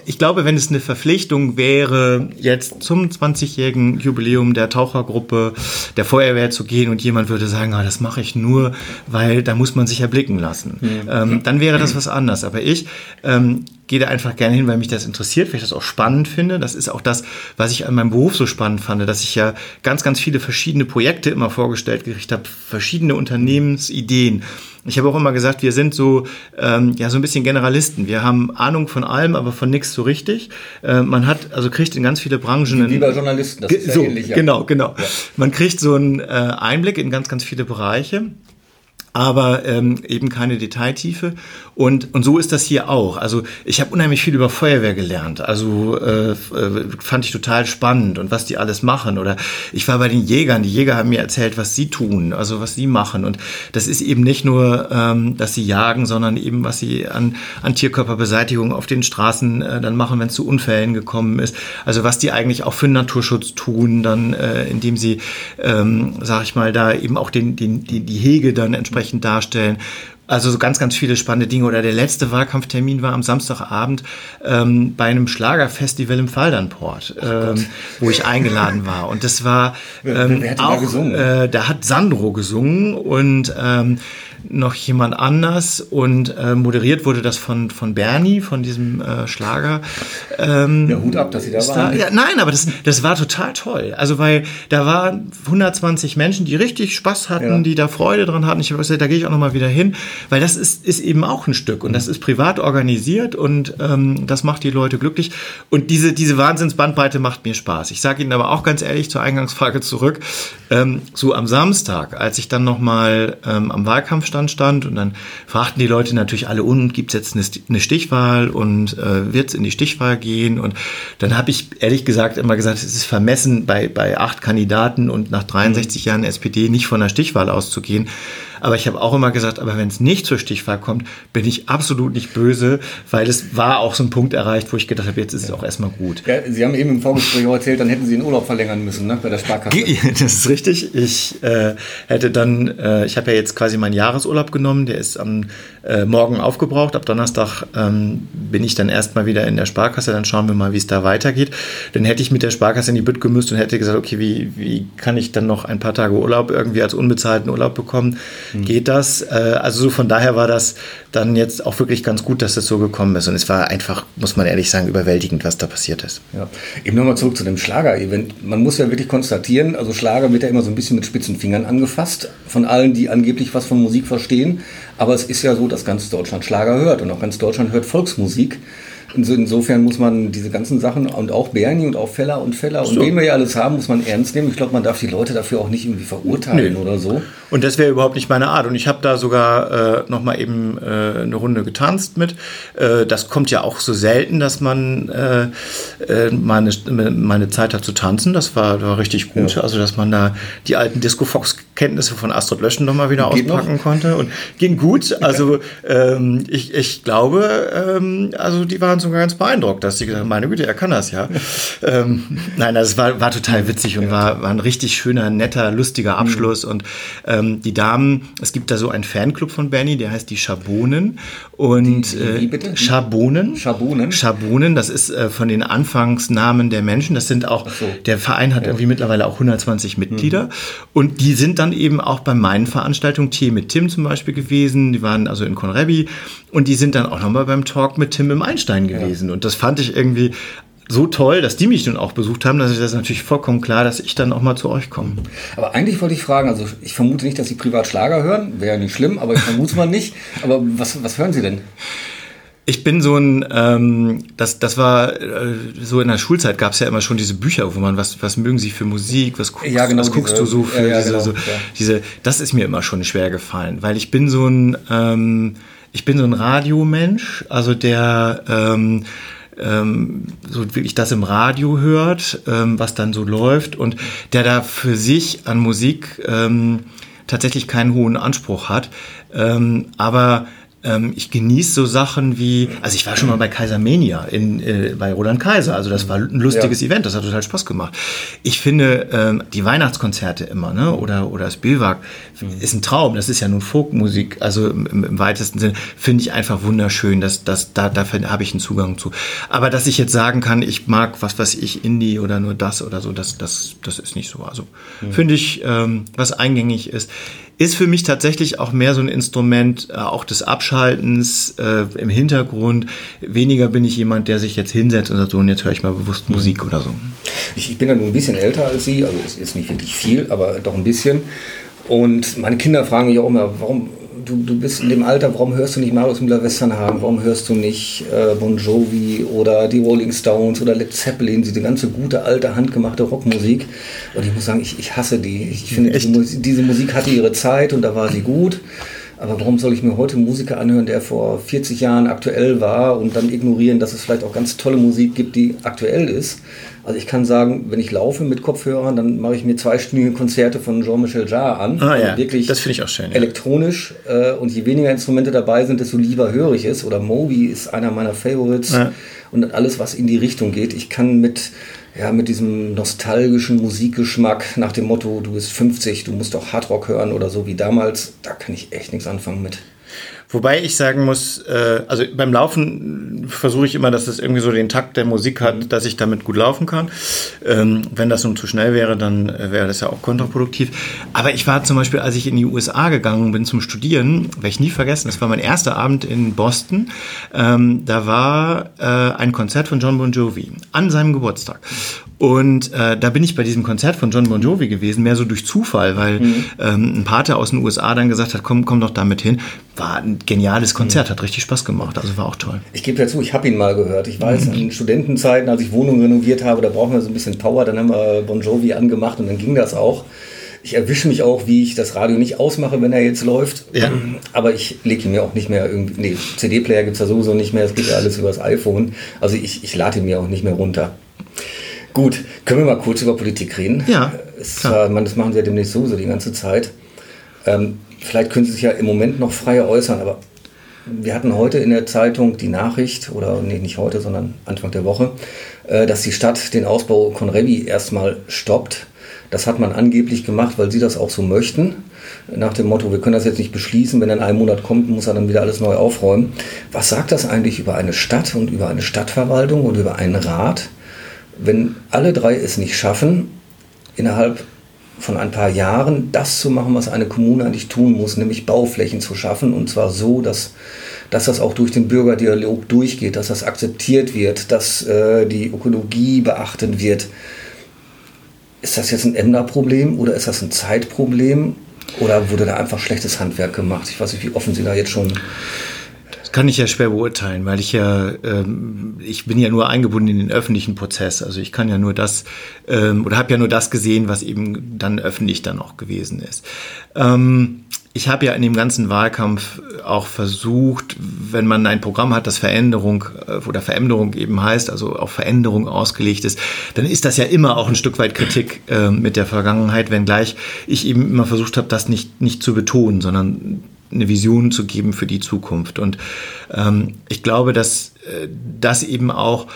ich glaube, wenn es eine Verpflichtung wäre, jetzt zum 20-jährigen Jubiläum der Tauchergruppe der Feuerwehr zu gehen und jemand würde sagen, ah, das mache ich nur, weil da muss man sich erblicken lassen, mhm. ähm, dann wäre das was anderes. Aber ich ähm, gehe da einfach gerne hin, weil mich das interessiert, weil ich das auch spannend finde. Das ist auch das, was ich an meinem Beruf so spannend fand, dass ich ja ganz, ganz viele verschiedene Projekte immer vorgestellt gekriegt habe, verschiedene Unternehmensideen. Ich habe auch immer gesagt, wir sind so, ähm, ja, so ein bisschen Generalisten. Wir haben Ahnung von allem, aber von nichts so richtig. Äh, man hat, also kriegt in ganz viele Branchen. Wie bei Journalisten, das ist ja so, ähnlich. Ja. Genau, genau. Ja. Man kriegt so einen äh, Einblick in ganz, ganz viele Bereiche. aber ähm, eben keine Detailtiefe. Und, und so ist das hier auch. Also ich habe unheimlich viel über Feuerwehr gelernt. Also äh, äh, fand ich total spannend und was die alles machen. Oder ich war bei den Jägern. Die Jäger haben mir erzählt, was sie tun, also was sie machen. Und das ist eben nicht nur, ähm, dass sie jagen, sondern eben, was sie an, an Tierkörperbeseitigung auf den Straßen äh, dann machen, wenn es zu Unfällen gekommen ist. Also was die eigentlich auch für Naturschutz tun, dann äh, indem sie, ähm, sag ich mal, da eben auch den, den, die, die Hege dann entsprechend darstellen also so ganz, ganz viele spannende Dinge. Oder der letzte Wahlkampftermin war am Samstagabend ähm, bei einem Schlagerfestival im Faldernport, ähm, wo ich eingeladen war. Und das war ähm, wer, wer auch, da, gesungen? Äh, da hat Sandro gesungen und ähm, noch jemand anders und äh, moderiert wurde das von, von Bernie, von diesem äh, Schlager. Ähm, ja, Hut ab, dass sie da waren. Ja, nein, aber das, das war total toll. Also, weil da waren 120 Menschen, die richtig Spaß hatten, ja. die da Freude dran hatten. Ich habe gesagt, da gehe ich auch nochmal wieder hin, weil das ist, ist eben auch ein Stück und das ist privat organisiert und ähm, das macht die Leute glücklich. Und diese, diese Wahnsinnsbandbreite macht mir Spaß. Ich sage Ihnen aber auch ganz ehrlich zur Eingangsfrage zurück, ähm, so am Samstag, als ich dann nochmal ähm, am Wahlkampf stand, stand und dann fragten die Leute natürlich alle, und gibt es jetzt eine Stichwahl und äh, wird es in die Stichwahl gehen? Und dann habe ich ehrlich gesagt immer gesagt, es ist vermessen, bei, bei acht Kandidaten und nach 63 Jahren SPD nicht von der Stichwahl auszugehen. Aber ich habe auch immer gesagt, aber wenn es nicht zur Stichwahl kommt, bin ich absolut nicht böse, weil es war auch so ein Punkt erreicht, wo ich gedacht habe, jetzt ist es auch erstmal gut. Ja, Sie haben eben im Vorgespräch auch erzählt, dann hätten Sie den Urlaub verlängern müssen ne, bei der Sparkasse. Das ist richtig. Ich äh, hätte dann, äh, ich habe ja jetzt quasi meinen Jahresurlaub genommen, der ist am äh, Morgen aufgebraucht. Ab Donnerstag ähm, bin ich dann erstmal wieder in der Sparkasse, dann schauen wir mal, wie es da weitergeht. Dann hätte ich mit der Sparkasse in die Bütt gemüsst und hätte gesagt, okay, wie, wie kann ich dann noch ein paar Tage Urlaub irgendwie als unbezahlten Urlaub bekommen? Mhm. geht das. Äh, also so von daher war das dann jetzt auch wirklich ganz gut, dass das so gekommen ist. Und es war einfach, muss man ehrlich sagen, überwältigend, was da passiert ist. Ja. Eben nochmal zurück zu dem Schlager-Event. Man muss ja wirklich konstatieren, also Schlager wird ja immer so ein bisschen mit spitzen Fingern angefasst von allen, die angeblich was von Musik verstehen. Aber es ist ja so, dass ganz Deutschland Schlager hört und auch ganz Deutschland hört Volksmusik. Insofern muss man diese ganzen Sachen und auch Bernie und auch Feller und Feller so. und wen wir ja alles haben, muss man ernst nehmen. Ich glaube, man darf die Leute dafür auch nicht irgendwie verurteilen nee. oder so. Und das wäre überhaupt nicht meine Art. Und ich habe da sogar äh, noch mal eben äh, eine Runde getanzt mit. Äh, das kommt ja auch so selten, dass man äh, äh meine, meine Zeit hat zu tanzen. Das war, war richtig gut. Ja. Also, dass man da die alten Disco Fox-Kenntnisse von Astrid Löschen noch mal wieder Geht auspacken noch? konnte. Und ging gut. Also, ähm, ich, ich glaube, ähm, also die waren sogar ganz beeindruckt, dass sie gesagt haben, meine Güte, er kann das ja. ähm, nein, das war, war total witzig und war, war ein richtig schöner, netter, lustiger Abschluss. Mhm. Und ähm, die Damen, es gibt da so einen Fanclub von Benny, der heißt die Schabonen. Und die, wie bitte? Schabonen. Schabonen. Schabonen, das ist äh, von den Anfangsnamen der Menschen. Das sind auch, so. der Verein hat ja. irgendwie mittlerweile auch 120 Mitglieder. Mhm. Und die sind dann eben auch bei meinen Veranstaltungen, Tee mit Tim zum Beispiel gewesen. Die waren also in Conrebi. Und die sind dann auch nochmal beim Talk mit Tim im Einstein gewesen. Ja. Und das fand ich irgendwie so toll, dass die mich nun auch besucht haben, dass ich das natürlich vollkommen klar, dass ich dann auch mal zu euch komme. Aber eigentlich wollte ich fragen, also ich vermute nicht, dass Sie privat Schlager hören, wäre ja nicht schlimm, aber ich vermute es mal nicht. Aber was, was hören Sie denn? Ich bin so ein, ähm, das, das war äh, so in der Schulzeit gab es ja immer schon diese Bücher, wo man was, was mögen Sie für Musik, was guckst, ja, genau, was guckst diese, du so für ja, diese, genau, so, diese, das ist mir immer schon schwer gefallen, weil ich bin so ein, ähm, ich bin so ein Radiomensch, also der ähm, ähm, so wirklich das im Radio hört, ähm, was dann so läuft und der da für sich an Musik ähm, tatsächlich keinen hohen Anspruch hat, ähm, aber ähm, ich genieße so Sachen wie, also ich war schon mal bei Kaisermania in, äh, bei Roland Kaiser, also das war ein lustiges ja. Event, das hat total Spaß gemacht. Ich finde ähm, die Weihnachtskonzerte immer, ne, oder, oder das Billwag, mhm. ist ein Traum, das ist ja nun Folkmusik, also im, im weitesten Sinne, finde ich einfach wunderschön, dass, dass, da, dafür habe ich einen Zugang zu. Aber dass ich jetzt sagen kann, ich mag was, was ich, Indie oder nur das oder so, das, das, das ist nicht so. Also mhm. finde ich, ähm, was eingängig ist ist für mich tatsächlich auch mehr so ein Instrument äh, auch des Abschaltens äh, im Hintergrund. Weniger bin ich jemand, der sich jetzt hinsetzt und sagt, so, und jetzt höre ich mal bewusst Musik oder so. Ich, ich bin ja nur ein bisschen älter als Sie, also ist jetzt nicht wirklich viel, aber doch ein bisschen. Und meine Kinder fragen mich auch immer, warum du, du bist in dem Alter, warum hörst du nicht Marius Müller-Westernhagen, warum hörst du nicht äh, Bon Jovi oder die Rolling Stones oder Led Zeppelin, diese ganze gute, alte, handgemachte Rockmusik. Und ich muss sagen, ich, ich hasse die. Ich finde, diese, diese, Musik hatte ihre Zeit und da war sie gut. Aber warum soll ich mir heute Musiker anhören, der vor 40 Jahren aktuell war und dann ignorieren, dass es vielleicht auch ganz tolle Musik gibt, die aktuell ist? Also ich kann sagen, wenn ich laufe mit Kopfhörern, dann mache ich mir zweistündige Konzerte von Jean-Michel Jarre an. Ah, ja. Wirklich das finde ich auch schön. Ja. Elektronisch äh, und je weniger Instrumente dabei sind, desto lieber höre ich es. Oder Moby ist einer meiner Favorites. Ja. Und alles, was in die Richtung geht. Ich kann mit ja, mit diesem nostalgischen Musikgeschmack nach dem Motto, du bist 50, du musst doch Hardrock hören oder so wie damals, da kann ich echt nichts anfangen mit. Wobei ich sagen muss, äh, also beim Laufen versuche ich immer, dass es irgendwie so den Takt der Musik hat, dass ich damit gut laufen kann. Ähm, wenn das nun zu schnell wäre, dann wäre das ja auch kontraproduktiv. Aber ich war zum Beispiel, als ich in die USA gegangen bin zum Studieren, werde ich nie vergessen, das war mein erster Abend in Boston. Ähm, da war äh, ein Konzert von John Bon Jovi an seinem Geburtstag. Und äh, da bin ich bei diesem Konzert von John Bon Jovi gewesen, mehr so durch Zufall, weil mhm. ähm, ein Pater aus den USA dann gesagt hat, komm, komm doch damit hin. War ein geniales Konzert, mhm. hat richtig Spaß gemacht, also war auch toll. Ich gebe ja zu, ich habe ihn mal gehört. Ich weiß, mhm. in Studentenzeiten, als ich Wohnungen renoviert habe, da brauchen wir so ein bisschen Power, dann haben wir Bon Jovi angemacht und dann ging das auch. Ich erwische mich auch, wie ich das Radio nicht ausmache, wenn er jetzt läuft. Ja. Aber ich lege ihn mir auch nicht mehr irgendwie. Nee, CD-Player gibt es ja sowieso nicht mehr, es geht ja alles über das iPhone. Also ich, ich lade ihn mir auch nicht mehr runter. Gut, können wir mal kurz über Politik reden? Ja. Es, äh, man, das machen Sie ja demnächst sowieso die ganze Zeit. Ähm, vielleicht können Sie sich ja im Moment noch freier äußern, aber wir hatten heute in der Zeitung die Nachricht, oder nee, nicht heute, sondern Anfang der Woche, äh, dass die Stadt den Ausbau Conrevi erstmal stoppt. Das hat man angeblich gemacht, weil sie das auch so möchten. Nach dem Motto, wir können das jetzt nicht beschließen, wenn in einem Monat kommt, muss er dann wieder alles neu aufräumen. Was sagt das eigentlich über eine Stadt und über eine Stadtverwaltung und über einen Rat, wenn alle drei es nicht schaffen, innerhalb von ein paar Jahren das zu machen, was eine Kommune eigentlich tun muss, nämlich Bauflächen zu schaffen und zwar so, dass, dass das auch durch den Bürgerdialog durchgeht, dass das akzeptiert wird, dass äh, die Ökologie beachtet wird. Ist das jetzt ein Emder-Problem oder ist das ein Zeitproblem oder wurde da einfach schlechtes Handwerk gemacht? Ich weiß nicht, wie offen Sie da jetzt schon kann ich ja schwer beurteilen, weil ich ja, ähm, ich bin ja nur eingebunden in den öffentlichen Prozess. Also ich kann ja nur das ähm, oder habe ja nur das gesehen, was eben dann öffentlich dann auch gewesen ist. Ähm, ich habe ja in dem ganzen Wahlkampf auch versucht, wenn man ein Programm hat, das Veränderung äh, oder Veränderung eben heißt, also auf Veränderung ausgelegt ist, dann ist das ja immer auch ein Stück weit Kritik äh, mit der Vergangenheit, wenngleich ich eben immer versucht habe, das nicht, nicht zu betonen, sondern eine Vision zu geben für die Zukunft. Und ähm, ich glaube, dass äh, das eben auch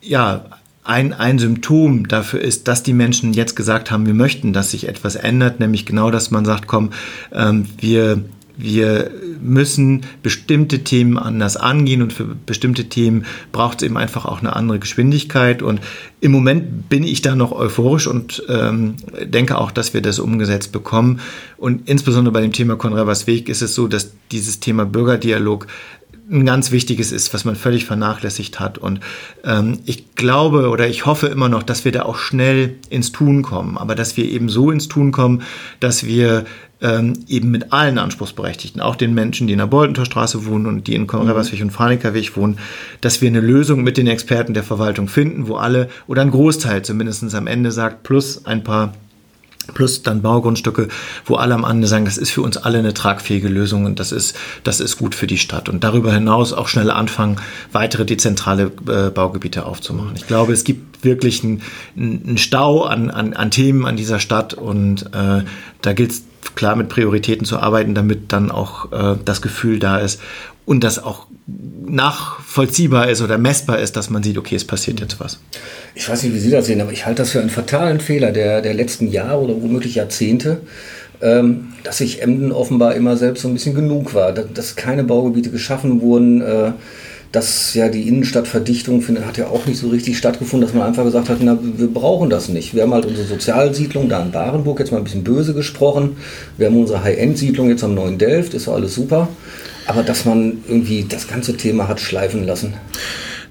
ja, ein, ein Symptom dafür ist, dass die Menschen jetzt gesagt haben, wir möchten, dass sich etwas ändert, nämlich genau, dass man sagt, komm, ähm, wir wir müssen bestimmte Themen anders angehen und für bestimmte Themen braucht es eben einfach auch eine andere Geschwindigkeit. Und im Moment bin ich da noch euphorisch und ähm, denke auch, dass wir das umgesetzt bekommen. Und insbesondere bei dem Thema Konrevers Weg ist es so, dass dieses Thema Bürgerdialog ein ganz wichtiges ist, was man völlig vernachlässigt hat. Und ähm, ich glaube oder ich hoffe immer noch, dass wir da auch schnell ins Tun kommen, aber dass wir eben so ins Tun kommen, dass wir ähm, eben mit allen Anspruchsberechtigten, auch den Menschen, die in der Boldentorstraße wohnen und die in Konradsweg mhm. und Franekerweg wohnen, dass wir eine Lösung mit den Experten der Verwaltung finden, wo alle oder ein Großteil zumindest am Ende sagt, plus ein paar plus dann Baugrundstücke, wo alle am Ende sagen, das ist für uns alle eine tragfähige Lösung und das ist, das ist gut für die Stadt. Und darüber hinaus auch schnell anfangen, weitere dezentrale äh, Baugebiete aufzumachen. Ich glaube, es gibt wirklich einen, einen Stau an, an, an Themen an dieser Stadt und äh, da gilt es klar mit Prioritäten zu arbeiten, damit dann auch äh, das Gefühl da ist und das auch nachvollziehbar ist oder messbar ist, dass man sieht, okay, es passiert jetzt was. Ich weiß nicht, wie Sie das sehen, aber ich halte das für einen fatalen Fehler der, der letzten Jahre oder womöglich Jahrzehnte, ähm, dass sich Emden offenbar immer selbst so ein bisschen genug war, dass keine Baugebiete geschaffen wurden. Äh, dass ja die Innenstadtverdichtung findet, hat ja auch nicht so richtig stattgefunden, dass man einfach gesagt hat, na, wir brauchen das nicht. Wir haben halt unsere Sozialsiedlung da in Barenburg, jetzt mal ein bisschen böse gesprochen. Wir haben unsere High-End-Siedlung jetzt am neuen Delft, ist alles super. Aber dass man irgendwie das ganze Thema hat schleifen lassen.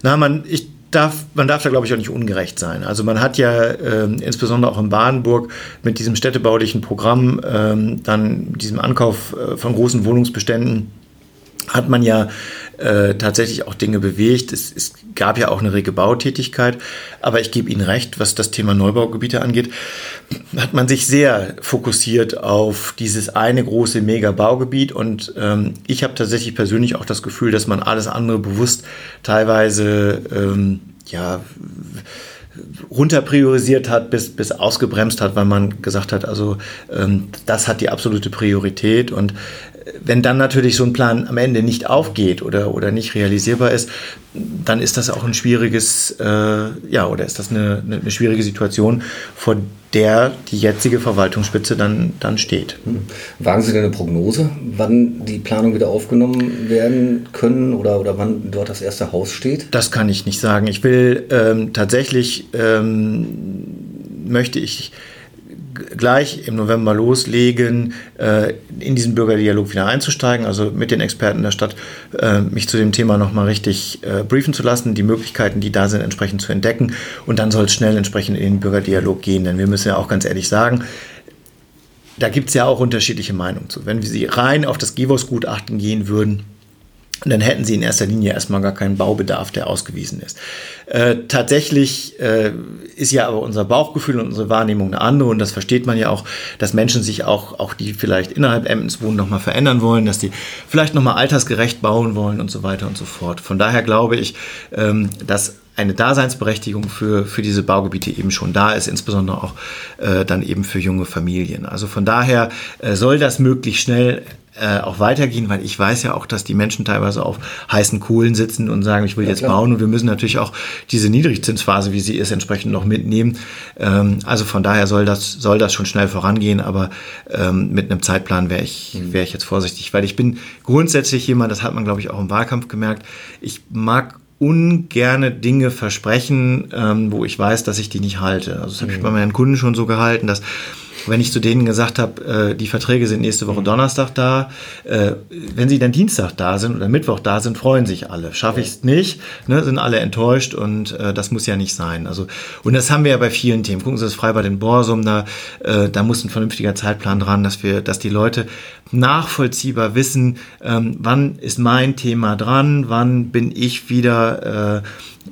Na, man, ich darf, man darf da, glaube ich, auch nicht ungerecht sein. Also man hat ja äh, insbesondere auch in Badenburg mit diesem städtebaulichen Programm ähm, dann diesem Ankauf äh, von großen Wohnungsbeständen hat man ja äh, tatsächlich auch Dinge bewegt. Es, es, gab ja auch eine rege Bautätigkeit, aber ich gebe Ihnen recht, was das Thema Neubaugebiete angeht, hat man sich sehr fokussiert auf dieses eine große Mega-Baugebiet und ähm, ich habe tatsächlich persönlich auch das Gefühl, dass man alles andere bewusst teilweise ähm, ja runterpriorisiert hat, bis, bis ausgebremst hat, weil man gesagt hat, also ähm, das hat die absolute Priorität. Und wenn dann natürlich so ein Plan am Ende nicht aufgeht oder, oder nicht realisierbar ist, dann ist das auch ein schwieriges, äh, ja, oder ist das eine, eine, schwierige Situation, vor der die jetzige Verwaltungsspitze dann, dann steht. Hm. Wagen Sie denn eine Prognose, wann die Planung wieder aufgenommen werden können oder, oder wann dort das erste Haus steht? Das kann ich nicht sagen. Ich will ähm, tatsächlich, ähm, möchte ich gleich im November loslegen, äh, in diesen Bürgerdialog wieder einzusteigen, also mit den Experten der Stadt äh, mich zu dem Thema nochmal richtig äh, briefen zu lassen, die Möglichkeiten, die da sind, entsprechend zu entdecken und dann soll es schnell entsprechend in den Bürgerdialog gehen, denn wir müssen ja auch ganz ehrlich sagen, da gibt es ja auch unterschiedliche Meinungen zu. Wenn wir sie rein auf das GIVOS-Gutachten gehen würden, und dann hätten sie in erster Linie erstmal gar keinen Baubedarf, der ausgewiesen ist. Äh, tatsächlich äh, ist ja aber unser Bauchgefühl und unsere Wahrnehmung eine andere und das versteht man ja auch, dass Menschen sich auch, auch die vielleicht innerhalb Emdens wohnen, nochmal verändern wollen, dass die vielleicht nochmal altersgerecht bauen wollen und so weiter und so fort. Von daher glaube ich, ähm, dass eine Daseinsberechtigung für, für diese Baugebiete eben schon da ist, insbesondere auch äh, dann eben für junge Familien. Also von daher äh, soll das möglichst schnell äh, auch weitergehen, weil ich weiß ja auch, dass die Menschen teilweise auf heißen Kohlen sitzen und sagen, ich will ja, jetzt klar. bauen und wir müssen natürlich auch diese Niedrigzinsphase, wie sie ist, entsprechend noch mitnehmen. Ähm, also von daher soll das, soll das schon schnell vorangehen, aber ähm, mit einem Zeitplan wäre ich, mhm. wäre ich jetzt vorsichtig, weil ich bin grundsätzlich jemand, das hat man glaube ich auch im Wahlkampf gemerkt, ich mag ungerne Dinge versprechen, ähm, wo ich weiß, dass ich die nicht halte. Also das habe ich mhm. bei meinen Kunden schon so gehalten, dass wenn ich zu denen gesagt habe, äh, die Verträge sind nächste Woche mhm. Donnerstag da, äh, wenn sie dann Dienstag da sind oder Mittwoch da sind, freuen sich alle. Schaffe ich es nicht, ne, sind alle enttäuscht und äh, das muss ja nicht sein. Also und das haben wir ja bei vielen Themen. Gucken Sie das Freibad in Borsum, da, äh, da muss ein vernünftiger Zeitplan dran, dass wir, dass die Leute nachvollziehbar wissen, ähm, wann ist mein Thema dran, wann bin ich wieder äh,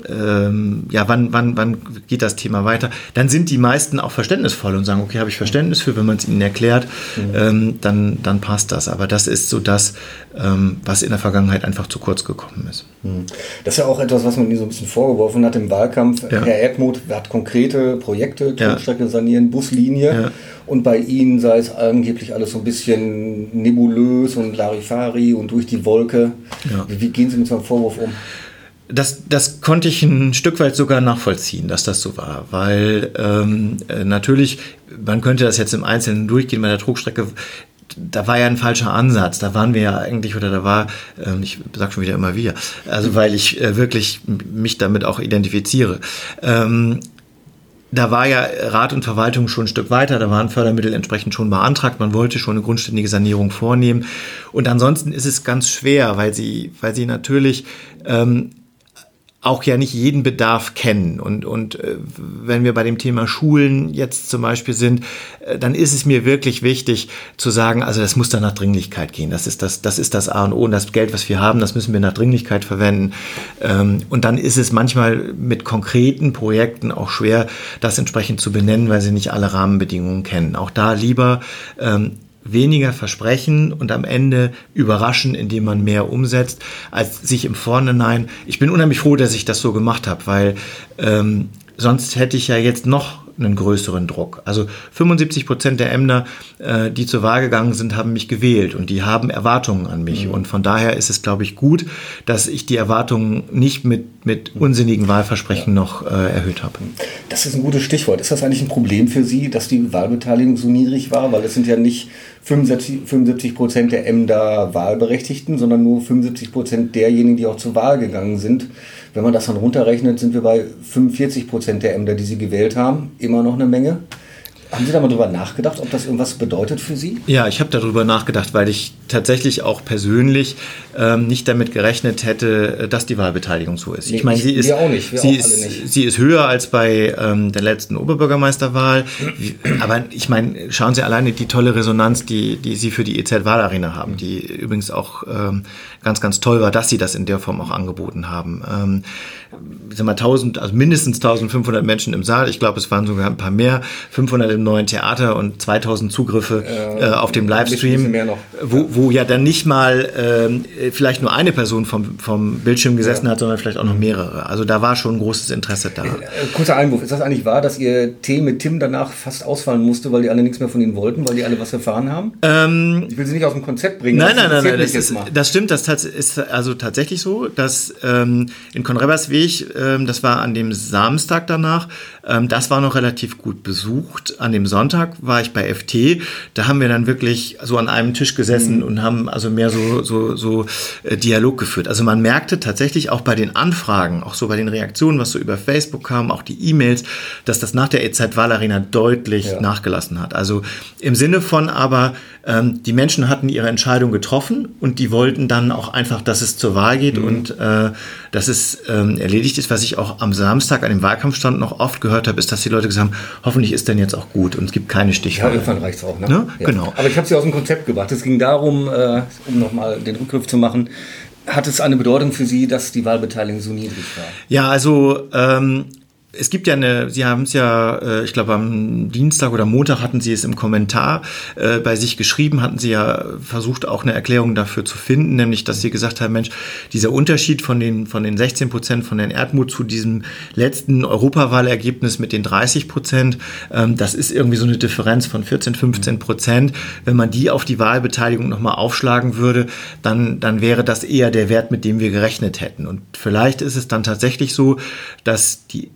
ähm, ja, wann, wann, wann geht das Thema weiter? Dann sind die meisten auch verständnisvoll und sagen, okay, habe ich Verständnis für, wenn man es ihnen erklärt, mhm. ähm, dann, dann passt das. Aber das ist so das, ähm, was in der Vergangenheit einfach zu kurz gekommen ist. Mhm. Das ist ja auch etwas, was man ihnen so ein bisschen vorgeworfen hat im Wahlkampf. Ja. Herr Erdmuth hat konkrete Projekte, Turnstrecke sanieren, Buslinie. Ja. Und bei Ihnen sei es angeblich alles so ein bisschen nebulös und Larifari und durch die Wolke. Ja. Wie, wie gehen Sie mit so einem Vorwurf um? Das, das konnte ich ein Stück weit sogar nachvollziehen, dass das so war, weil ähm, äh, natürlich, man könnte das jetzt im Einzelnen durchgehen bei der Trugstrecke, da war ja ein falscher Ansatz. Da waren wir ja eigentlich, oder da war, ähm, ich sag schon wieder immer wir, also weil ich äh, wirklich mich damit auch identifiziere. Ähm, da war ja Rat und Verwaltung schon ein Stück weiter, da waren Fördermittel entsprechend schon beantragt, man wollte schon eine grundständige Sanierung vornehmen. Und ansonsten ist es ganz schwer, weil sie, weil sie natürlich ähm, auch ja nicht jeden Bedarf kennen. Und, und äh, wenn wir bei dem Thema Schulen jetzt zum Beispiel sind, äh, dann ist es mir wirklich wichtig zu sagen, also das muss dann nach Dringlichkeit gehen. Das ist das, das ist das A und O und das Geld, was wir haben, das müssen wir nach Dringlichkeit verwenden. Ähm, und dann ist es manchmal mit konkreten Projekten auch schwer, das entsprechend zu benennen, weil sie nicht alle Rahmenbedingungen kennen. Auch da lieber ähm, weniger versprechen und am Ende überraschen, indem man mehr umsetzt, als sich im Vorhinein. Ich bin unheimlich froh, dass ich das so gemacht habe, weil ähm, sonst hätte ich ja jetzt noch einen größeren Druck. Also 75 Prozent der Ämter, äh, die zur Wahl gegangen sind, haben mich gewählt und die haben Erwartungen an mich. Mhm. Und von daher ist es, glaube ich, gut, dass ich die Erwartungen nicht mit, mit unsinnigen Wahlversprechen ja. noch äh, erhöht habe. Das ist ein gutes Stichwort. Ist das eigentlich ein Problem für Sie, dass die Wahlbeteiligung so niedrig war? Weil es sind ja nicht 75 Prozent der Ämter Wahlberechtigten, sondern nur 75 Prozent derjenigen, die auch zur Wahl gegangen sind. Wenn man das dann runterrechnet, sind wir bei 45 Prozent der Ämter, die sie gewählt haben. Immer noch eine Menge. Haben Sie da mal drüber nachgedacht, ob das irgendwas bedeutet für Sie? Ja, ich habe darüber nachgedacht, weil ich tatsächlich auch persönlich ähm, nicht damit gerechnet hätte, dass die Wahlbeteiligung so ist. Nee, ich meine, sie ist, sie, ist, sie ist höher als bei ähm, der letzten Oberbürgermeisterwahl. Aber ich meine, schauen Sie alleine die tolle Resonanz, die, die Sie für die EZ-Wahlarena haben, die übrigens auch ähm, ganz, ganz toll war, dass Sie das in der Form auch angeboten haben. Ähm, ich sag mal, 1000, also mindestens 1500 Menschen im Saal. Ich glaube, es waren sogar ein paar mehr. 500 im neuen Theater und 2000 Zugriffe äh, auf dem Livestream, wo, wo ja dann nicht mal ähm, vielleicht nur eine Person vom, vom Bildschirm gesessen hat, sondern vielleicht auch noch mehrere. Also da war schon großes Interesse da. Äh, kurzer Einwurf, ist das eigentlich wahr, dass Ihr Tee mit Tim danach fast ausfallen musste, weil die alle nichts mehr von Ihnen wollten, weil die alle was erfahren haben? Ähm, ich will Sie nicht aus dem Konzept bringen. Nein, nein, nein, nein, das, ist, das stimmt. Das ist also tatsächlich so, dass ähm, in Konrebersweg, ähm, das war an dem Samstag danach, ähm, das war noch relativ gut besucht. An dem Sonntag war ich bei FT. Da haben wir dann wirklich so an einem Tisch gesessen Mhm. und haben also mehr so, so, so äh, Dialog geführt. Also man merkte tatsächlich auch bei den Anfragen, auch so bei den Reaktionen, was so über Facebook kam, auch die E-Mails, dass das nach der EZ-Wahlarena deutlich Ja. nachgelassen hat. Also im Sinne von aber, ähm, die Menschen hatten ihre Entscheidung getroffen und die wollten dann auch einfach, dass es zur Wahl geht und äh, dass es ähm, erledigt ist. Was ich auch am Samstag an dem Wahlkampfstand noch oft gehört habe, ist, dass die Leute gesagt haben, hoffentlich ist denn jetzt auch gut und es gibt keine Ja, Stichwahl. irgendwann reicht es auch. Ne? Ne? Ja. Genau. Aber ich habe Sie aus dem Konzept gebracht. Es ging darum, äh, um nochmal den Rückgriff zu machen, hat es eine Bedeutung für Sie, dass die Wahlbeteiligung so niedrig war? Ja, also ähm, es gibt ja eine, Sie haben es ja, äh, ich glaube am Dienstag oder Montag hatten Sie es im Kommentar äh, bei sich geschrieben, hatten Sie ja versucht auch eine Erklärung dafür zu finden, nämlich dass Sie gesagt haben, Mensch, dieser Unterschied von den von den 16 Prozent von den Erdmut zu diesem letzten Europawahlergebnis mit den 30 Prozent, ähm, das ist irgendwie so eine Differenz von 14, 15 Prozent. Wenn man die auf die Wahlbeteiligung nochmal aufschlagen würde, dann dann wäre das eher der Wert, mit dem wir gerechnet hätten. Und vielleicht ist es dann tatsächlich so, dass die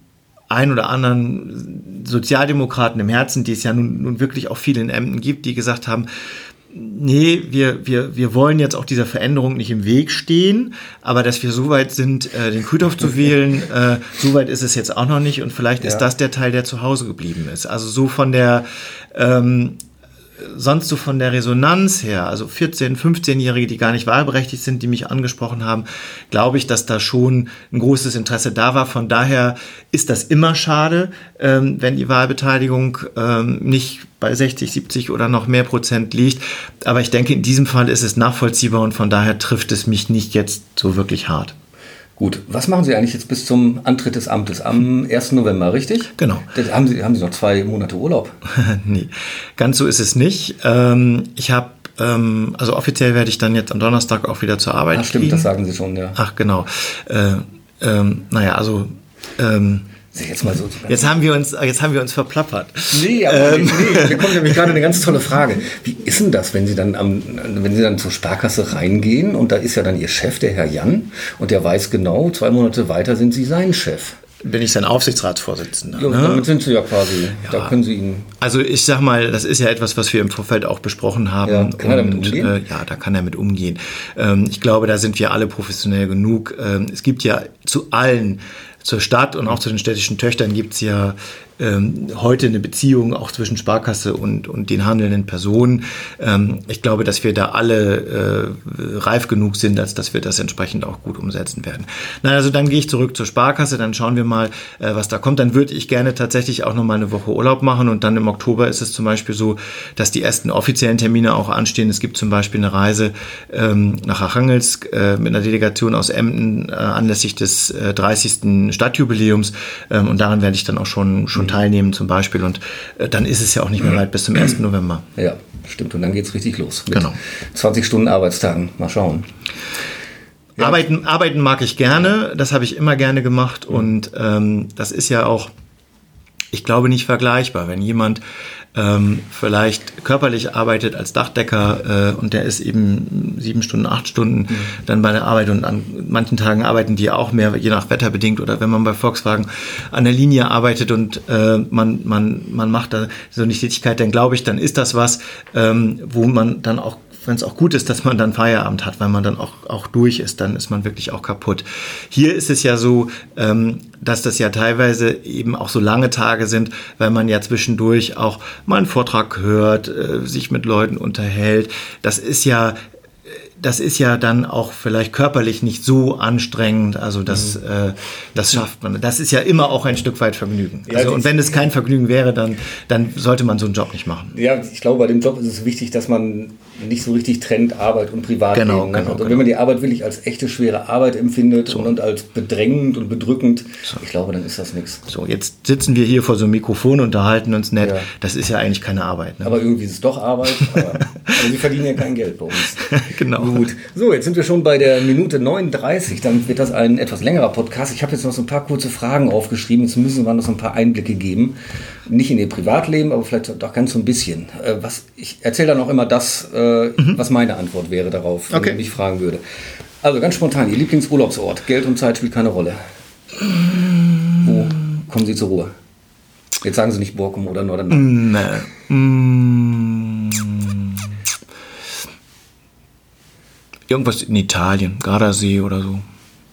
ein oder anderen Sozialdemokraten im Herzen, die es ja nun, nun wirklich auch viele in Emden gibt, die gesagt haben, nee, wir, wir, wir wollen jetzt auch dieser Veränderung nicht im Weg stehen, aber dass wir so weit sind, äh, den Kühlhoff zu wählen, äh, so weit ist es jetzt auch noch nicht und vielleicht ist Ja. das der Teil, der zu Hause geblieben ist. Also so von der ähm, sonst so von der Resonanz her, also 14-, 15-Jährige, die gar nicht wahlberechtigt sind, die mich angesprochen haben, glaube ich, dass da schon ein großes Interesse da war. Von daher ist das immer schade, ähm, wenn die Wahlbeteiligung ähm, nicht bei 60, 70 oder noch mehr Prozent liegt. Aber ich denke, in diesem Fall ist es nachvollziehbar und von daher trifft es mich nicht jetzt so wirklich hart. Gut, was machen Sie eigentlich jetzt bis zum Antritt des Amtes am 1. November, richtig? Genau. Das haben, Sie, haben Sie noch zwei Monate Urlaub? nee, ganz so ist es nicht. Ähm, ich habe, ähm, also offiziell werde ich dann jetzt am Donnerstag auch wieder zur Arbeit Ach, stimmt, fliegen. das sagen Sie schon, ja. Ach, genau. Äh, ähm, naja, also ähm, Jetzt mal so. jetzt haben wir uns, jetzt haben wir uns verplappert. Nee, aber nee, da kommt nämlich gerade eine ganz tolle Frage. Wie ist denn das, wenn Sie dann am, wenn Sie dann zur Sparkasse reingehen und da ist ja dann Ihr Chef, der Herr Jan, und der weiß genau, zwei Monate weiter sind Sie sein Chef. Bin ich sein Aufsichtsratsvorsitzender. Ja, ne? Damit sind Sie ja quasi, da können Sie ihn. Also ich sag mal, das ist ja etwas, was wir im Vorfeld auch besprochen haben. Ja, kann er damit umgehen? Äh, ja, da kann er mit umgehen. Ähm, ich glaube, da sind wir alle professionell genug. Ähm, es gibt ja zu allen, zur Stadt und auch zu den städtischen Töchtern gibt's ja ähm, heute eine Beziehung auch zwischen Sparkasse und, und den handelnden Personen. Ähm, ich glaube, dass wir da alle äh, reif genug sind, als dass wir das entsprechend auch gut umsetzen werden. Na, also dann gehe ich zurück zur Sparkasse, dann schauen wir mal, äh, was da kommt. Dann würde ich gerne tatsächlich auch noch mal eine Woche Urlaub machen und dann im Oktober ist es zum Beispiel so, dass die ersten offiziellen Termine auch anstehen. Es gibt zum Beispiel eine Reise ähm, nach Archangelsk äh, mit einer Delegation aus Emden äh, anlässlich des äh, 30. Stadtjubiläums ähm, und daran werde ich dann auch schon, schon teilnehmen zum Beispiel und äh, dann ist es ja auch nicht mehr weit bis zum 1. November. Ja, stimmt. Und dann geht's richtig los. Genau. 20 Stunden Arbeitstagen. Mal schauen. Arbeiten, arbeiten mag ich gerne, das habe ich immer gerne gemacht und ähm, das ist ja auch, ich glaube, nicht vergleichbar. Wenn jemand ähm, vielleicht körperlich arbeitet als Dachdecker äh, und der ist eben sieben Stunden, acht Stunden dann bei der Arbeit und an manchen Tagen arbeiten die auch mehr, je nach Wetter bedingt oder wenn man bei Volkswagen an der Linie arbeitet und äh, man, man, man macht da so eine Tätigkeit, dann glaube ich, dann ist das was, ähm, wo man dann auch wenn es auch gut ist, dass man dann Feierabend hat, weil man dann auch, auch durch ist, dann ist man wirklich auch kaputt. Hier ist es ja so, ähm, dass das ja teilweise eben auch so lange Tage sind, weil man ja zwischendurch auch mal einen Vortrag hört, äh, sich mit Leuten unterhält. Das ist ja das ist ja dann auch vielleicht körperlich nicht so anstrengend. Also das, mhm. äh, das schafft man. Das ist ja immer auch ein Stück weit Vergnügen. Ja, also, und wenn es kein Vergnügen wäre, dann, dann sollte man so einen Job nicht machen. Ja, ich glaube, bei dem Job ist es wichtig, dass man nicht so richtig trennt Arbeit und Privatleben. Genau, genau, also, genau. Wenn man die Arbeit wirklich als echte schwere Arbeit empfindet so. und als bedrängend und bedrückend, so. ich glaube, dann ist das nichts. So, jetzt sitzen wir hier vor so einem Mikrofon und unterhalten uns nett. Ja. Das ist ja eigentlich keine Arbeit. Ne? Aber irgendwie ist es doch Arbeit. aber, aber sie verdienen ja kein Geld bei uns. genau. Gut. So, jetzt sind wir schon bei der Minute 39. Dann wird das ein etwas längerer Podcast. Ich habe jetzt noch so ein paar kurze Fragen aufgeschrieben. Jetzt müssen wir noch so ein paar Einblicke geben. Nicht in ihr Privatleben, aber vielleicht doch ganz so ein bisschen. Äh, was, ich erzähle dann auch immer das, äh, mhm. was meine Antwort wäre darauf, wenn okay. ich mich fragen würde. Also ganz spontan, Ihr Lieblingsurlaubsort. Geld und Zeit spielt keine Rolle. Wo kommen Sie zur Ruhe? Jetzt sagen Sie nicht Borkum oder Nordern. Nee. Irgendwas in Italien, Gardasee oder so.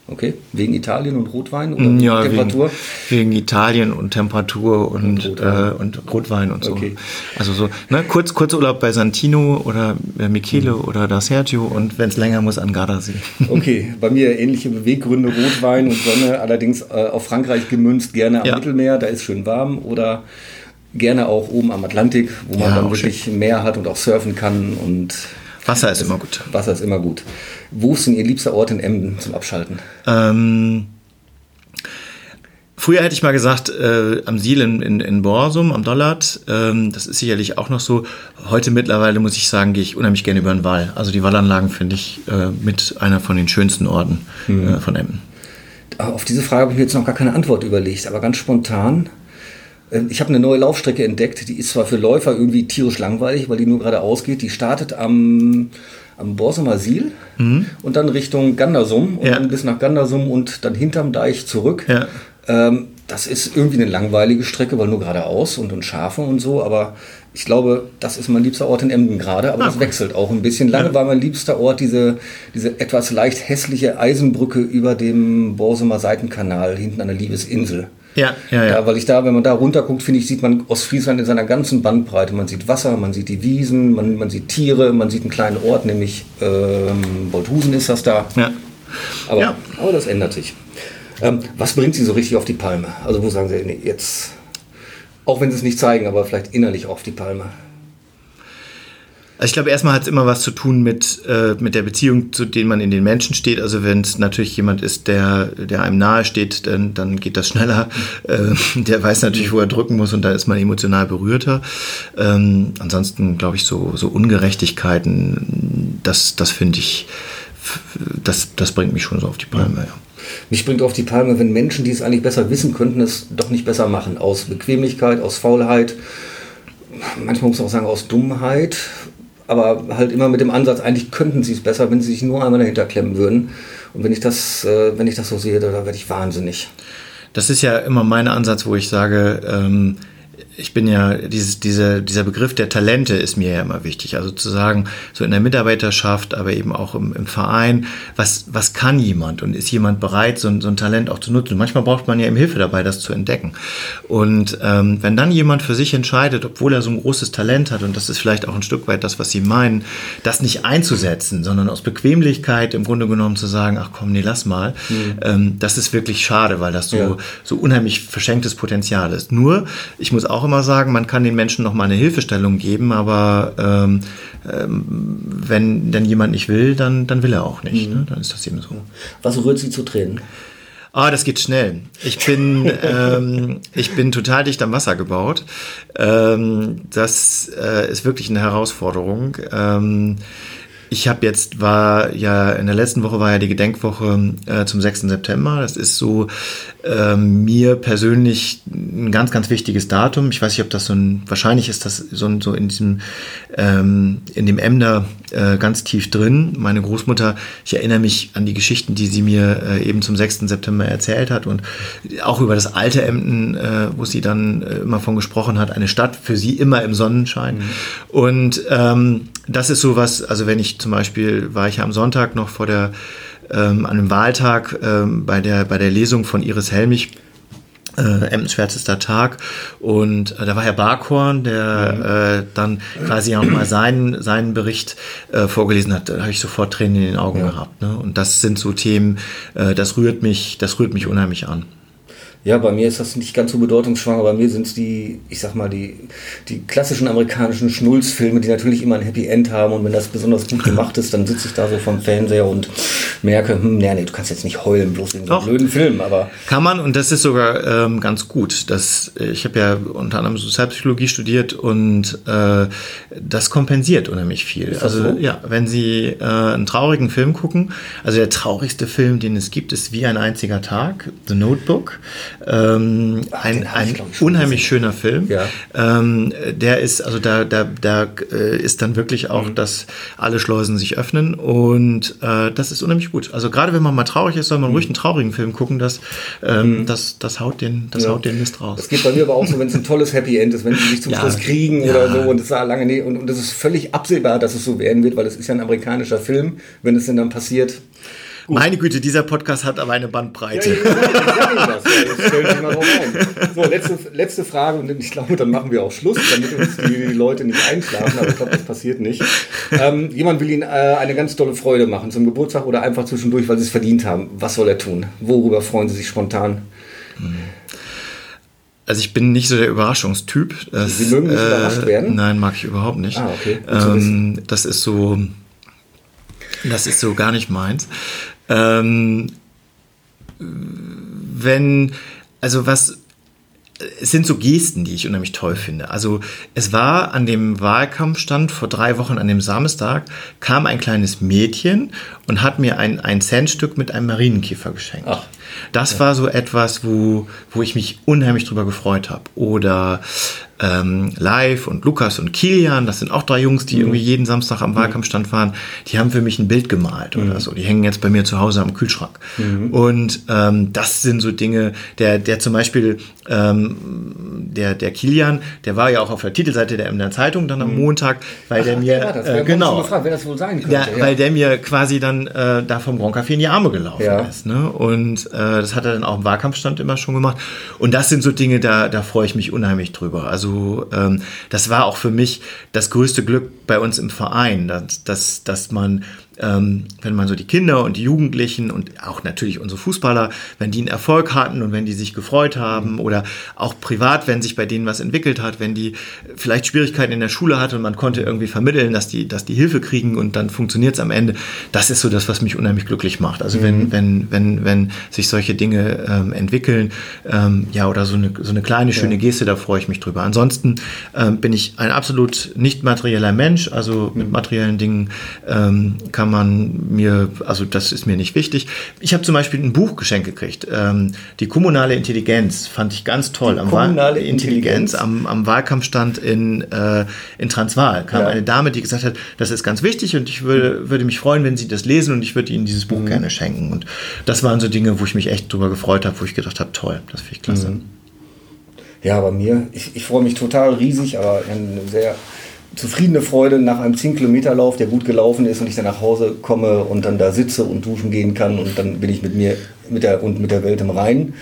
Okay, wegen Italien und Rotwein oder ja, Temperatur? Wegen, wegen, Italien und Temperatur und, und, Rotwein. Äh, und Rotwein und so. Okay. Also so, ne, kurz, Kurzurlaub bei Santino oder äh, Michele mhm. oder da Sergio und wenn es länger muss, an Gardasee. Okay, bei mir ähnliche Beweggründe, Rotwein und Sonne, allerdings äh, auf Frankreich gemünzt, gerne am ja. Mittelmeer, da ist schön warm oder gerne auch oben am Atlantik, wo man ja, dann wirklich schön. Meer hat und auch surfen kann und Wasser ist immer gut. Wasser ist immer gut. Wo ist denn Ihr liebster Ort in Emden zum Abschalten? Ähm, früher hätte ich mal gesagt, äh, am Siel in, in, in Borsum, am Dollard. Ähm, das ist sicherlich auch noch so. Heute mittlerweile, muss ich sagen, gehe ich unheimlich gerne über den Wall. Also die Wallanlagen finde ich äh, mit einer von den schönsten Orten hm. äh, von Emden. Auf diese Frage habe ich mir jetzt noch gar keine Antwort überlegt, aber ganz spontan ich habe eine neue Laufstrecke entdeckt, die ist zwar für Läufer irgendwie tierisch langweilig, weil die nur gerade ausgeht. Die startet am, am Borsumer Siel mhm. und dann Richtung Gandersum und ja. dann bis nach Gandersum und dann hinterm Deich zurück. Ja. Ähm, das ist irgendwie eine langweilige Strecke, weil nur geradeaus und, und Schafe und so, aber ich glaube, das ist mein liebster Ort in Emden gerade, aber ah, das wechselt auch ein bisschen. Lange ja. war mein liebster Ort diese, diese etwas leicht hässliche Eisenbrücke über dem Borsumer Seitenkanal hinten an der Liebesinsel. Ja, ja, ja. Da, weil ich da, wenn man da runterguckt, finde ich, sieht man Ostfriesland in seiner ganzen Bandbreite. Man sieht Wasser, man sieht die Wiesen, man, man sieht Tiere, man sieht einen kleinen Ort, nämlich ähm, Bolthusen ist das da. Ja. Aber, ja. aber das ändert sich. Ähm, was bringt Sie so richtig auf die Palme? Also wo sagen Sie, nee, jetzt, auch wenn Sie es nicht zeigen, aber vielleicht innerlich auf die Palme? Also ich glaube, erstmal hat es immer was zu tun mit, äh, mit der Beziehung, zu denen man in den Menschen steht. Also wenn es natürlich jemand ist, der, der einem nahe steht, dann, dann geht das schneller. Äh, der weiß natürlich, wo er drücken muss und da ist man emotional berührter. Ähm, ansonsten glaube ich, so, so Ungerechtigkeiten, das, das finde ich, das, das bringt mich schon so auf die Palme. Ja. Mich bringt auf die Palme, wenn Menschen, die es eigentlich besser wissen könnten, es doch nicht besser machen. Aus Bequemlichkeit, aus Faulheit, manchmal muss man auch sagen, aus Dummheit aber halt immer mit dem Ansatz, eigentlich könnten sie es besser, wenn sie sich nur einmal dahinter klemmen würden. Und wenn ich das, äh, wenn ich das so sehe, da, da werde ich wahnsinnig. Das ist ja immer mein Ansatz, wo ich sage, ähm, ich bin ja, dieses, diese, dieser Begriff der Talente ist mir ja immer wichtig. Also zu sagen, so in der Mitarbeiterschaft, aber eben auch im, im Verein, was, was kann jemand und ist jemand bereit, so ein, so ein Talent auch zu nutzen? Und manchmal braucht man ja eben Hilfe dabei, das zu entdecken. Und ähm, wenn dann jemand für sich entscheidet, obwohl er so ein großes Talent hat, und das ist vielleicht auch ein Stück weit das, was Sie meinen, das nicht einzusetzen, sondern aus Bequemlichkeit im Grunde genommen zu sagen, ach komm, nee, lass mal, mhm. ähm, das ist wirklich schade, weil das so, ja. so unheimlich verschenktes Potenzial ist. Nur, ich muss auch immer immer sagen, man kann den Menschen noch mal eine Hilfestellung geben, aber ähm, ähm, wenn denn jemand nicht will, dann, dann will er auch nicht. Mhm. Ne? Dann ist das eben so. Was rührt Sie zu Tränen? Ah, das geht schnell. Ich bin, ähm, ich bin total dicht am Wasser gebaut. Ähm, das äh, ist wirklich eine Herausforderung. Ähm, ich habe jetzt, war ja, in der letzten Woche war ja die Gedenkwoche äh, zum 6. September. Das ist so äh, mir persönlich ein ganz, ganz wichtiges Datum. Ich weiß nicht, ob das so ein, wahrscheinlich ist das so, ein, so in diesem, ähm, in dem Emder äh, ganz tief drin. Meine Großmutter, ich erinnere mich an die Geschichten, die sie mir äh, eben zum 6. September erzählt hat und auch über das alte Emden, äh, wo sie dann äh, immer von gesprochen hat, eine Stadt für sie immer im Sonnenschein. Mhm. Und ähm, das ist sowas, also wenn ich zum Beispiel, war ich ja am Sonntag noch vor der, ähm, an einem Wahltag ähm, bei, der, bei der Lesung von Iris Helmich äh, Emdens schwärzester Tag und äh, da war Herr Barkhorn, der mhm. äh, dann quasi auch mal seinen, seinen Bericht äh, vorgelesen hat, da habe ich sofort Tränen in den Augen ja. gehabt. Ne? Und das sind so Themen, äh, das rührt mich, das rührt mich unheimlich an. Ja, bei mir ist das nicht ganz so bedeutungsschwanger. Bei mir sind es die, ich sag mal, die, die klassischen amerikanischen Schnulzfilme, die natürlich immer ein Happy End haben. Und wenn das besonders gut gemacht ist, dann sitze ich da so vom Fernseher und merke, hm, nee, nee, du kannst jetzt nicht heulen, bloß in so einem blöden Film. Aber Kann man, und das ist sogar ähm, ganz gut. Das, ich habe ja unter anderem Sozialpsychologie studiert und äh, das kompensiert unheimlich viel. Also, so? ja, wenn Sie äh, einen traurigen Film gucken, also der traurigste Film, den es gibt, ist Wie ein einziger Tag, The Notebook. Ähm, Ach, ein ein unheimlich schöner Film. Ja. Ähm, der ist, also da, da, da äh, ist dann wirklich auch, mhm. dass alle Schleusen sich öffnen und äh, das ist unheimlich gut. Also gerade wenn man mal traurig ist, soll man mhm. ruhig einen traurigen Film gucken, das, ähm, mhm. das, das haut den, das ja. haut den Mist raus. Das geht bei mir aber auch so, wenn es ein tolles Happy End ist, wenn sie sich zum ja. Schluss kriegen oder so und es war lange nee, und, und ist völlig absehbar, dass es so werden wird, weil es ist ja ein amerikanischer Film, wenn es denn dann passiert. Meine Güte, dieser Podcast hat aber eine Bandbreite. Ja, So, letzte, letzte Frage und ich glaube, dann machen wir auch Schluss, damit uns die, die Leute nicht einschlafen, aber ich glaube, das passiert nicht. Ähm, jemand will Ihnen äh, eine ganz tolle Freude machen zum Geburtstag oder einfach zwischendurch, weil Sie es verdient haben. Was soll er tun? Worüber freuen Sie sich spontan? Also ich bin nicht so der Überraschungstyp. Das, Sie mögen nicht äh, überrascht werden? Nein, mag ich überhaupt nicht. Ah, okay. Ähm, das ist so, das ist so gar nicht meins. Ähm, wenn, also was, es sind so Gesten, die ich unheimlich toll finde. Also es war an dem Wahlkampfstand vor drei Wochen an dem Samstag, kam ein kleines Mädchen und hat mir ein, ein Centstück mit einem Marienkäfer geschenkt. Ach. Das ja. war so etwas, wo, wo ich mich unheimlich drüber gefreut habe. Oder ähm, Live und Lukas und Kilian, das sind auch drei Jungs, die mhm. irgendwie jeden Samstag am mhm. Wahlkampfstand waren, die haben für mich ein Bild gemalt mhm. oder so. Die hängen jetzt bei mir zu Hause am Kühlschrank. Mhm. Und ähm, das sind so Dinge, der, der zum Beispiel, ähm, der, der Kilian, der war ja auch auf der Titelseite der Emder Zeitung dann am mhm. Montag, weil Ach, der mir, das, äh, genau, gefragt, wer das wohl sein könnte, der, ja. weil der mir quasi dann äh, da vom Grand Café in die Arme gelaufen ja. ist. Ne? Und äh, das hat er dann auch im Wahlkampfstand immer schon gemacht. Und das sind so Dinge, da, da freue ich mich unheimlich drüber. Also ähm, das war auch für mich das größte Glück bei uns im Verein, dass, dass, dass man ähm, wenn man so die Kinder und die Jugendlichen und auch natürlich unsere Fußballer, wenn die einen Erfolg hatten und wenn die sich gefreut haben oder auch privat, wenn sich bei denen was entwickelt hat, wenn die vielleicht Schwierigkeiten in der Schule hatten und man konnte irgendwie vermitteln, dass die, dass die Hilfe kriegen und dann funktioniert es am Ende. Das ist so das, was mich unheimlich glücklich macht. Also mhm. wenn, wenn, wenn, wenn sich solche Dinge ähm, entwickeln, ähm, ja, oder so eine, so eine kleine, schöne Geste, da freue ich mich drüber. Ansonsten ähm, bin ich ein absolut nicht materieller Mensch, also mit mhm. materiellen Dingen ähm, kann man mir, also das ist mir nicht wichtig. Ich habe zum Beispiel ein Buch geschenkt gekriegt. Ähm, die kommunale Intelligenz fand ich ganz toll. Die am kommunale Wahl Intelligenz, am, am Wahlkampfstand in, äh, in Transvaal kam ja. eine Dame, die gesagt hat, das ist ganz wichtig und ich würde, würde mich freuen, wenn Sie das lesen und ich würde Ihnen dieses Buch mhm. gerne schenken. Und das waren so Dinge, wo ich mich echt drüber gefreut habe, wo ich gedacht habe, toll, das finde ich klasse. Mhm. Ja, bei mir, ich, ich freue mich total riesig, aber eine sehr zufriedene Freude nach einem 10-Kilometer-Lauf, der gut gelaufen ist und ich dann nach Hause komme und dann da sitze und duschen gehen kann und dann bin ich mit mir mit der, und mit der Welt im Reinen.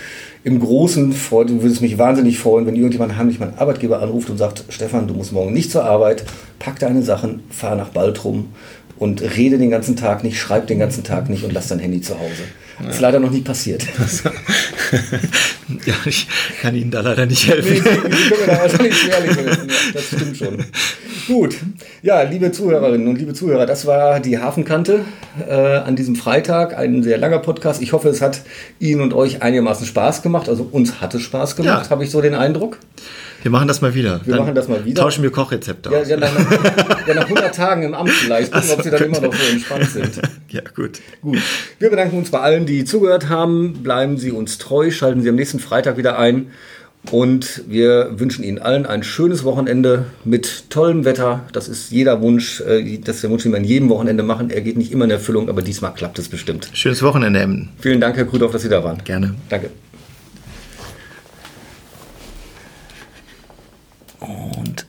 Im Großen würde es mich wahnsinnig freuen, wenn irgendjemand heimlich meinen Arbeitgeber anruft und sagt, Stefan, du musst morgen nicht zur Arbeit, pack deine Sachen, fahr nach Baltrum und rede den ganzen Tag nicht, schreib den ganzen Tag nicht und lass dein Handy zu Hause. Das ist leider noch nie passiert. ja, ich kann Ihnen da leider nicht helfen. Nee, Sie können mir da wahrscheinlich schwerlich helfen. Das stimmt schon. Gut. Ja, liebe Zuhörerinnen und liebe Zuhörer, das war die Hafenkante äh, an diesem Freitag. Ein sehr langer Podcast. Ich hoffe, es hat Ihnen und euch einigermaßen Spaß gemacht. Also uns hat es Spaß gemacht, ja. habe ich so den Eindruck. Wir machen das mal wieder. Wir dann machen das mal wieder. Tauschen wir Kochrezepte ja, aus. Ja, nach, ja, nach 100 Tagen im Amt vielleicht. Gucken, so, ob sie dann immer noch so entspannt sind. Ja, gut. Gut. Wir bedanken uns bei allen, die zugehört haben. Bleiben Sie uns treu. Schalten Sie am nächsten Freitag wieder ein. Und wir wünschen Ihnen allen ein schönes Wochenende mit tollem Wetter. Das ist jeder Wunsch. Äh, das ist der Wunsch, den wir an jedem Wochenende machen. Er geht nicht immer in Erfüllung, aber diesmal klappt es bestimmt. Schönes Wochenende, Emden. Vielen Dank, Herr Krudorf, dass Sie da waren. Gerne. Danke. und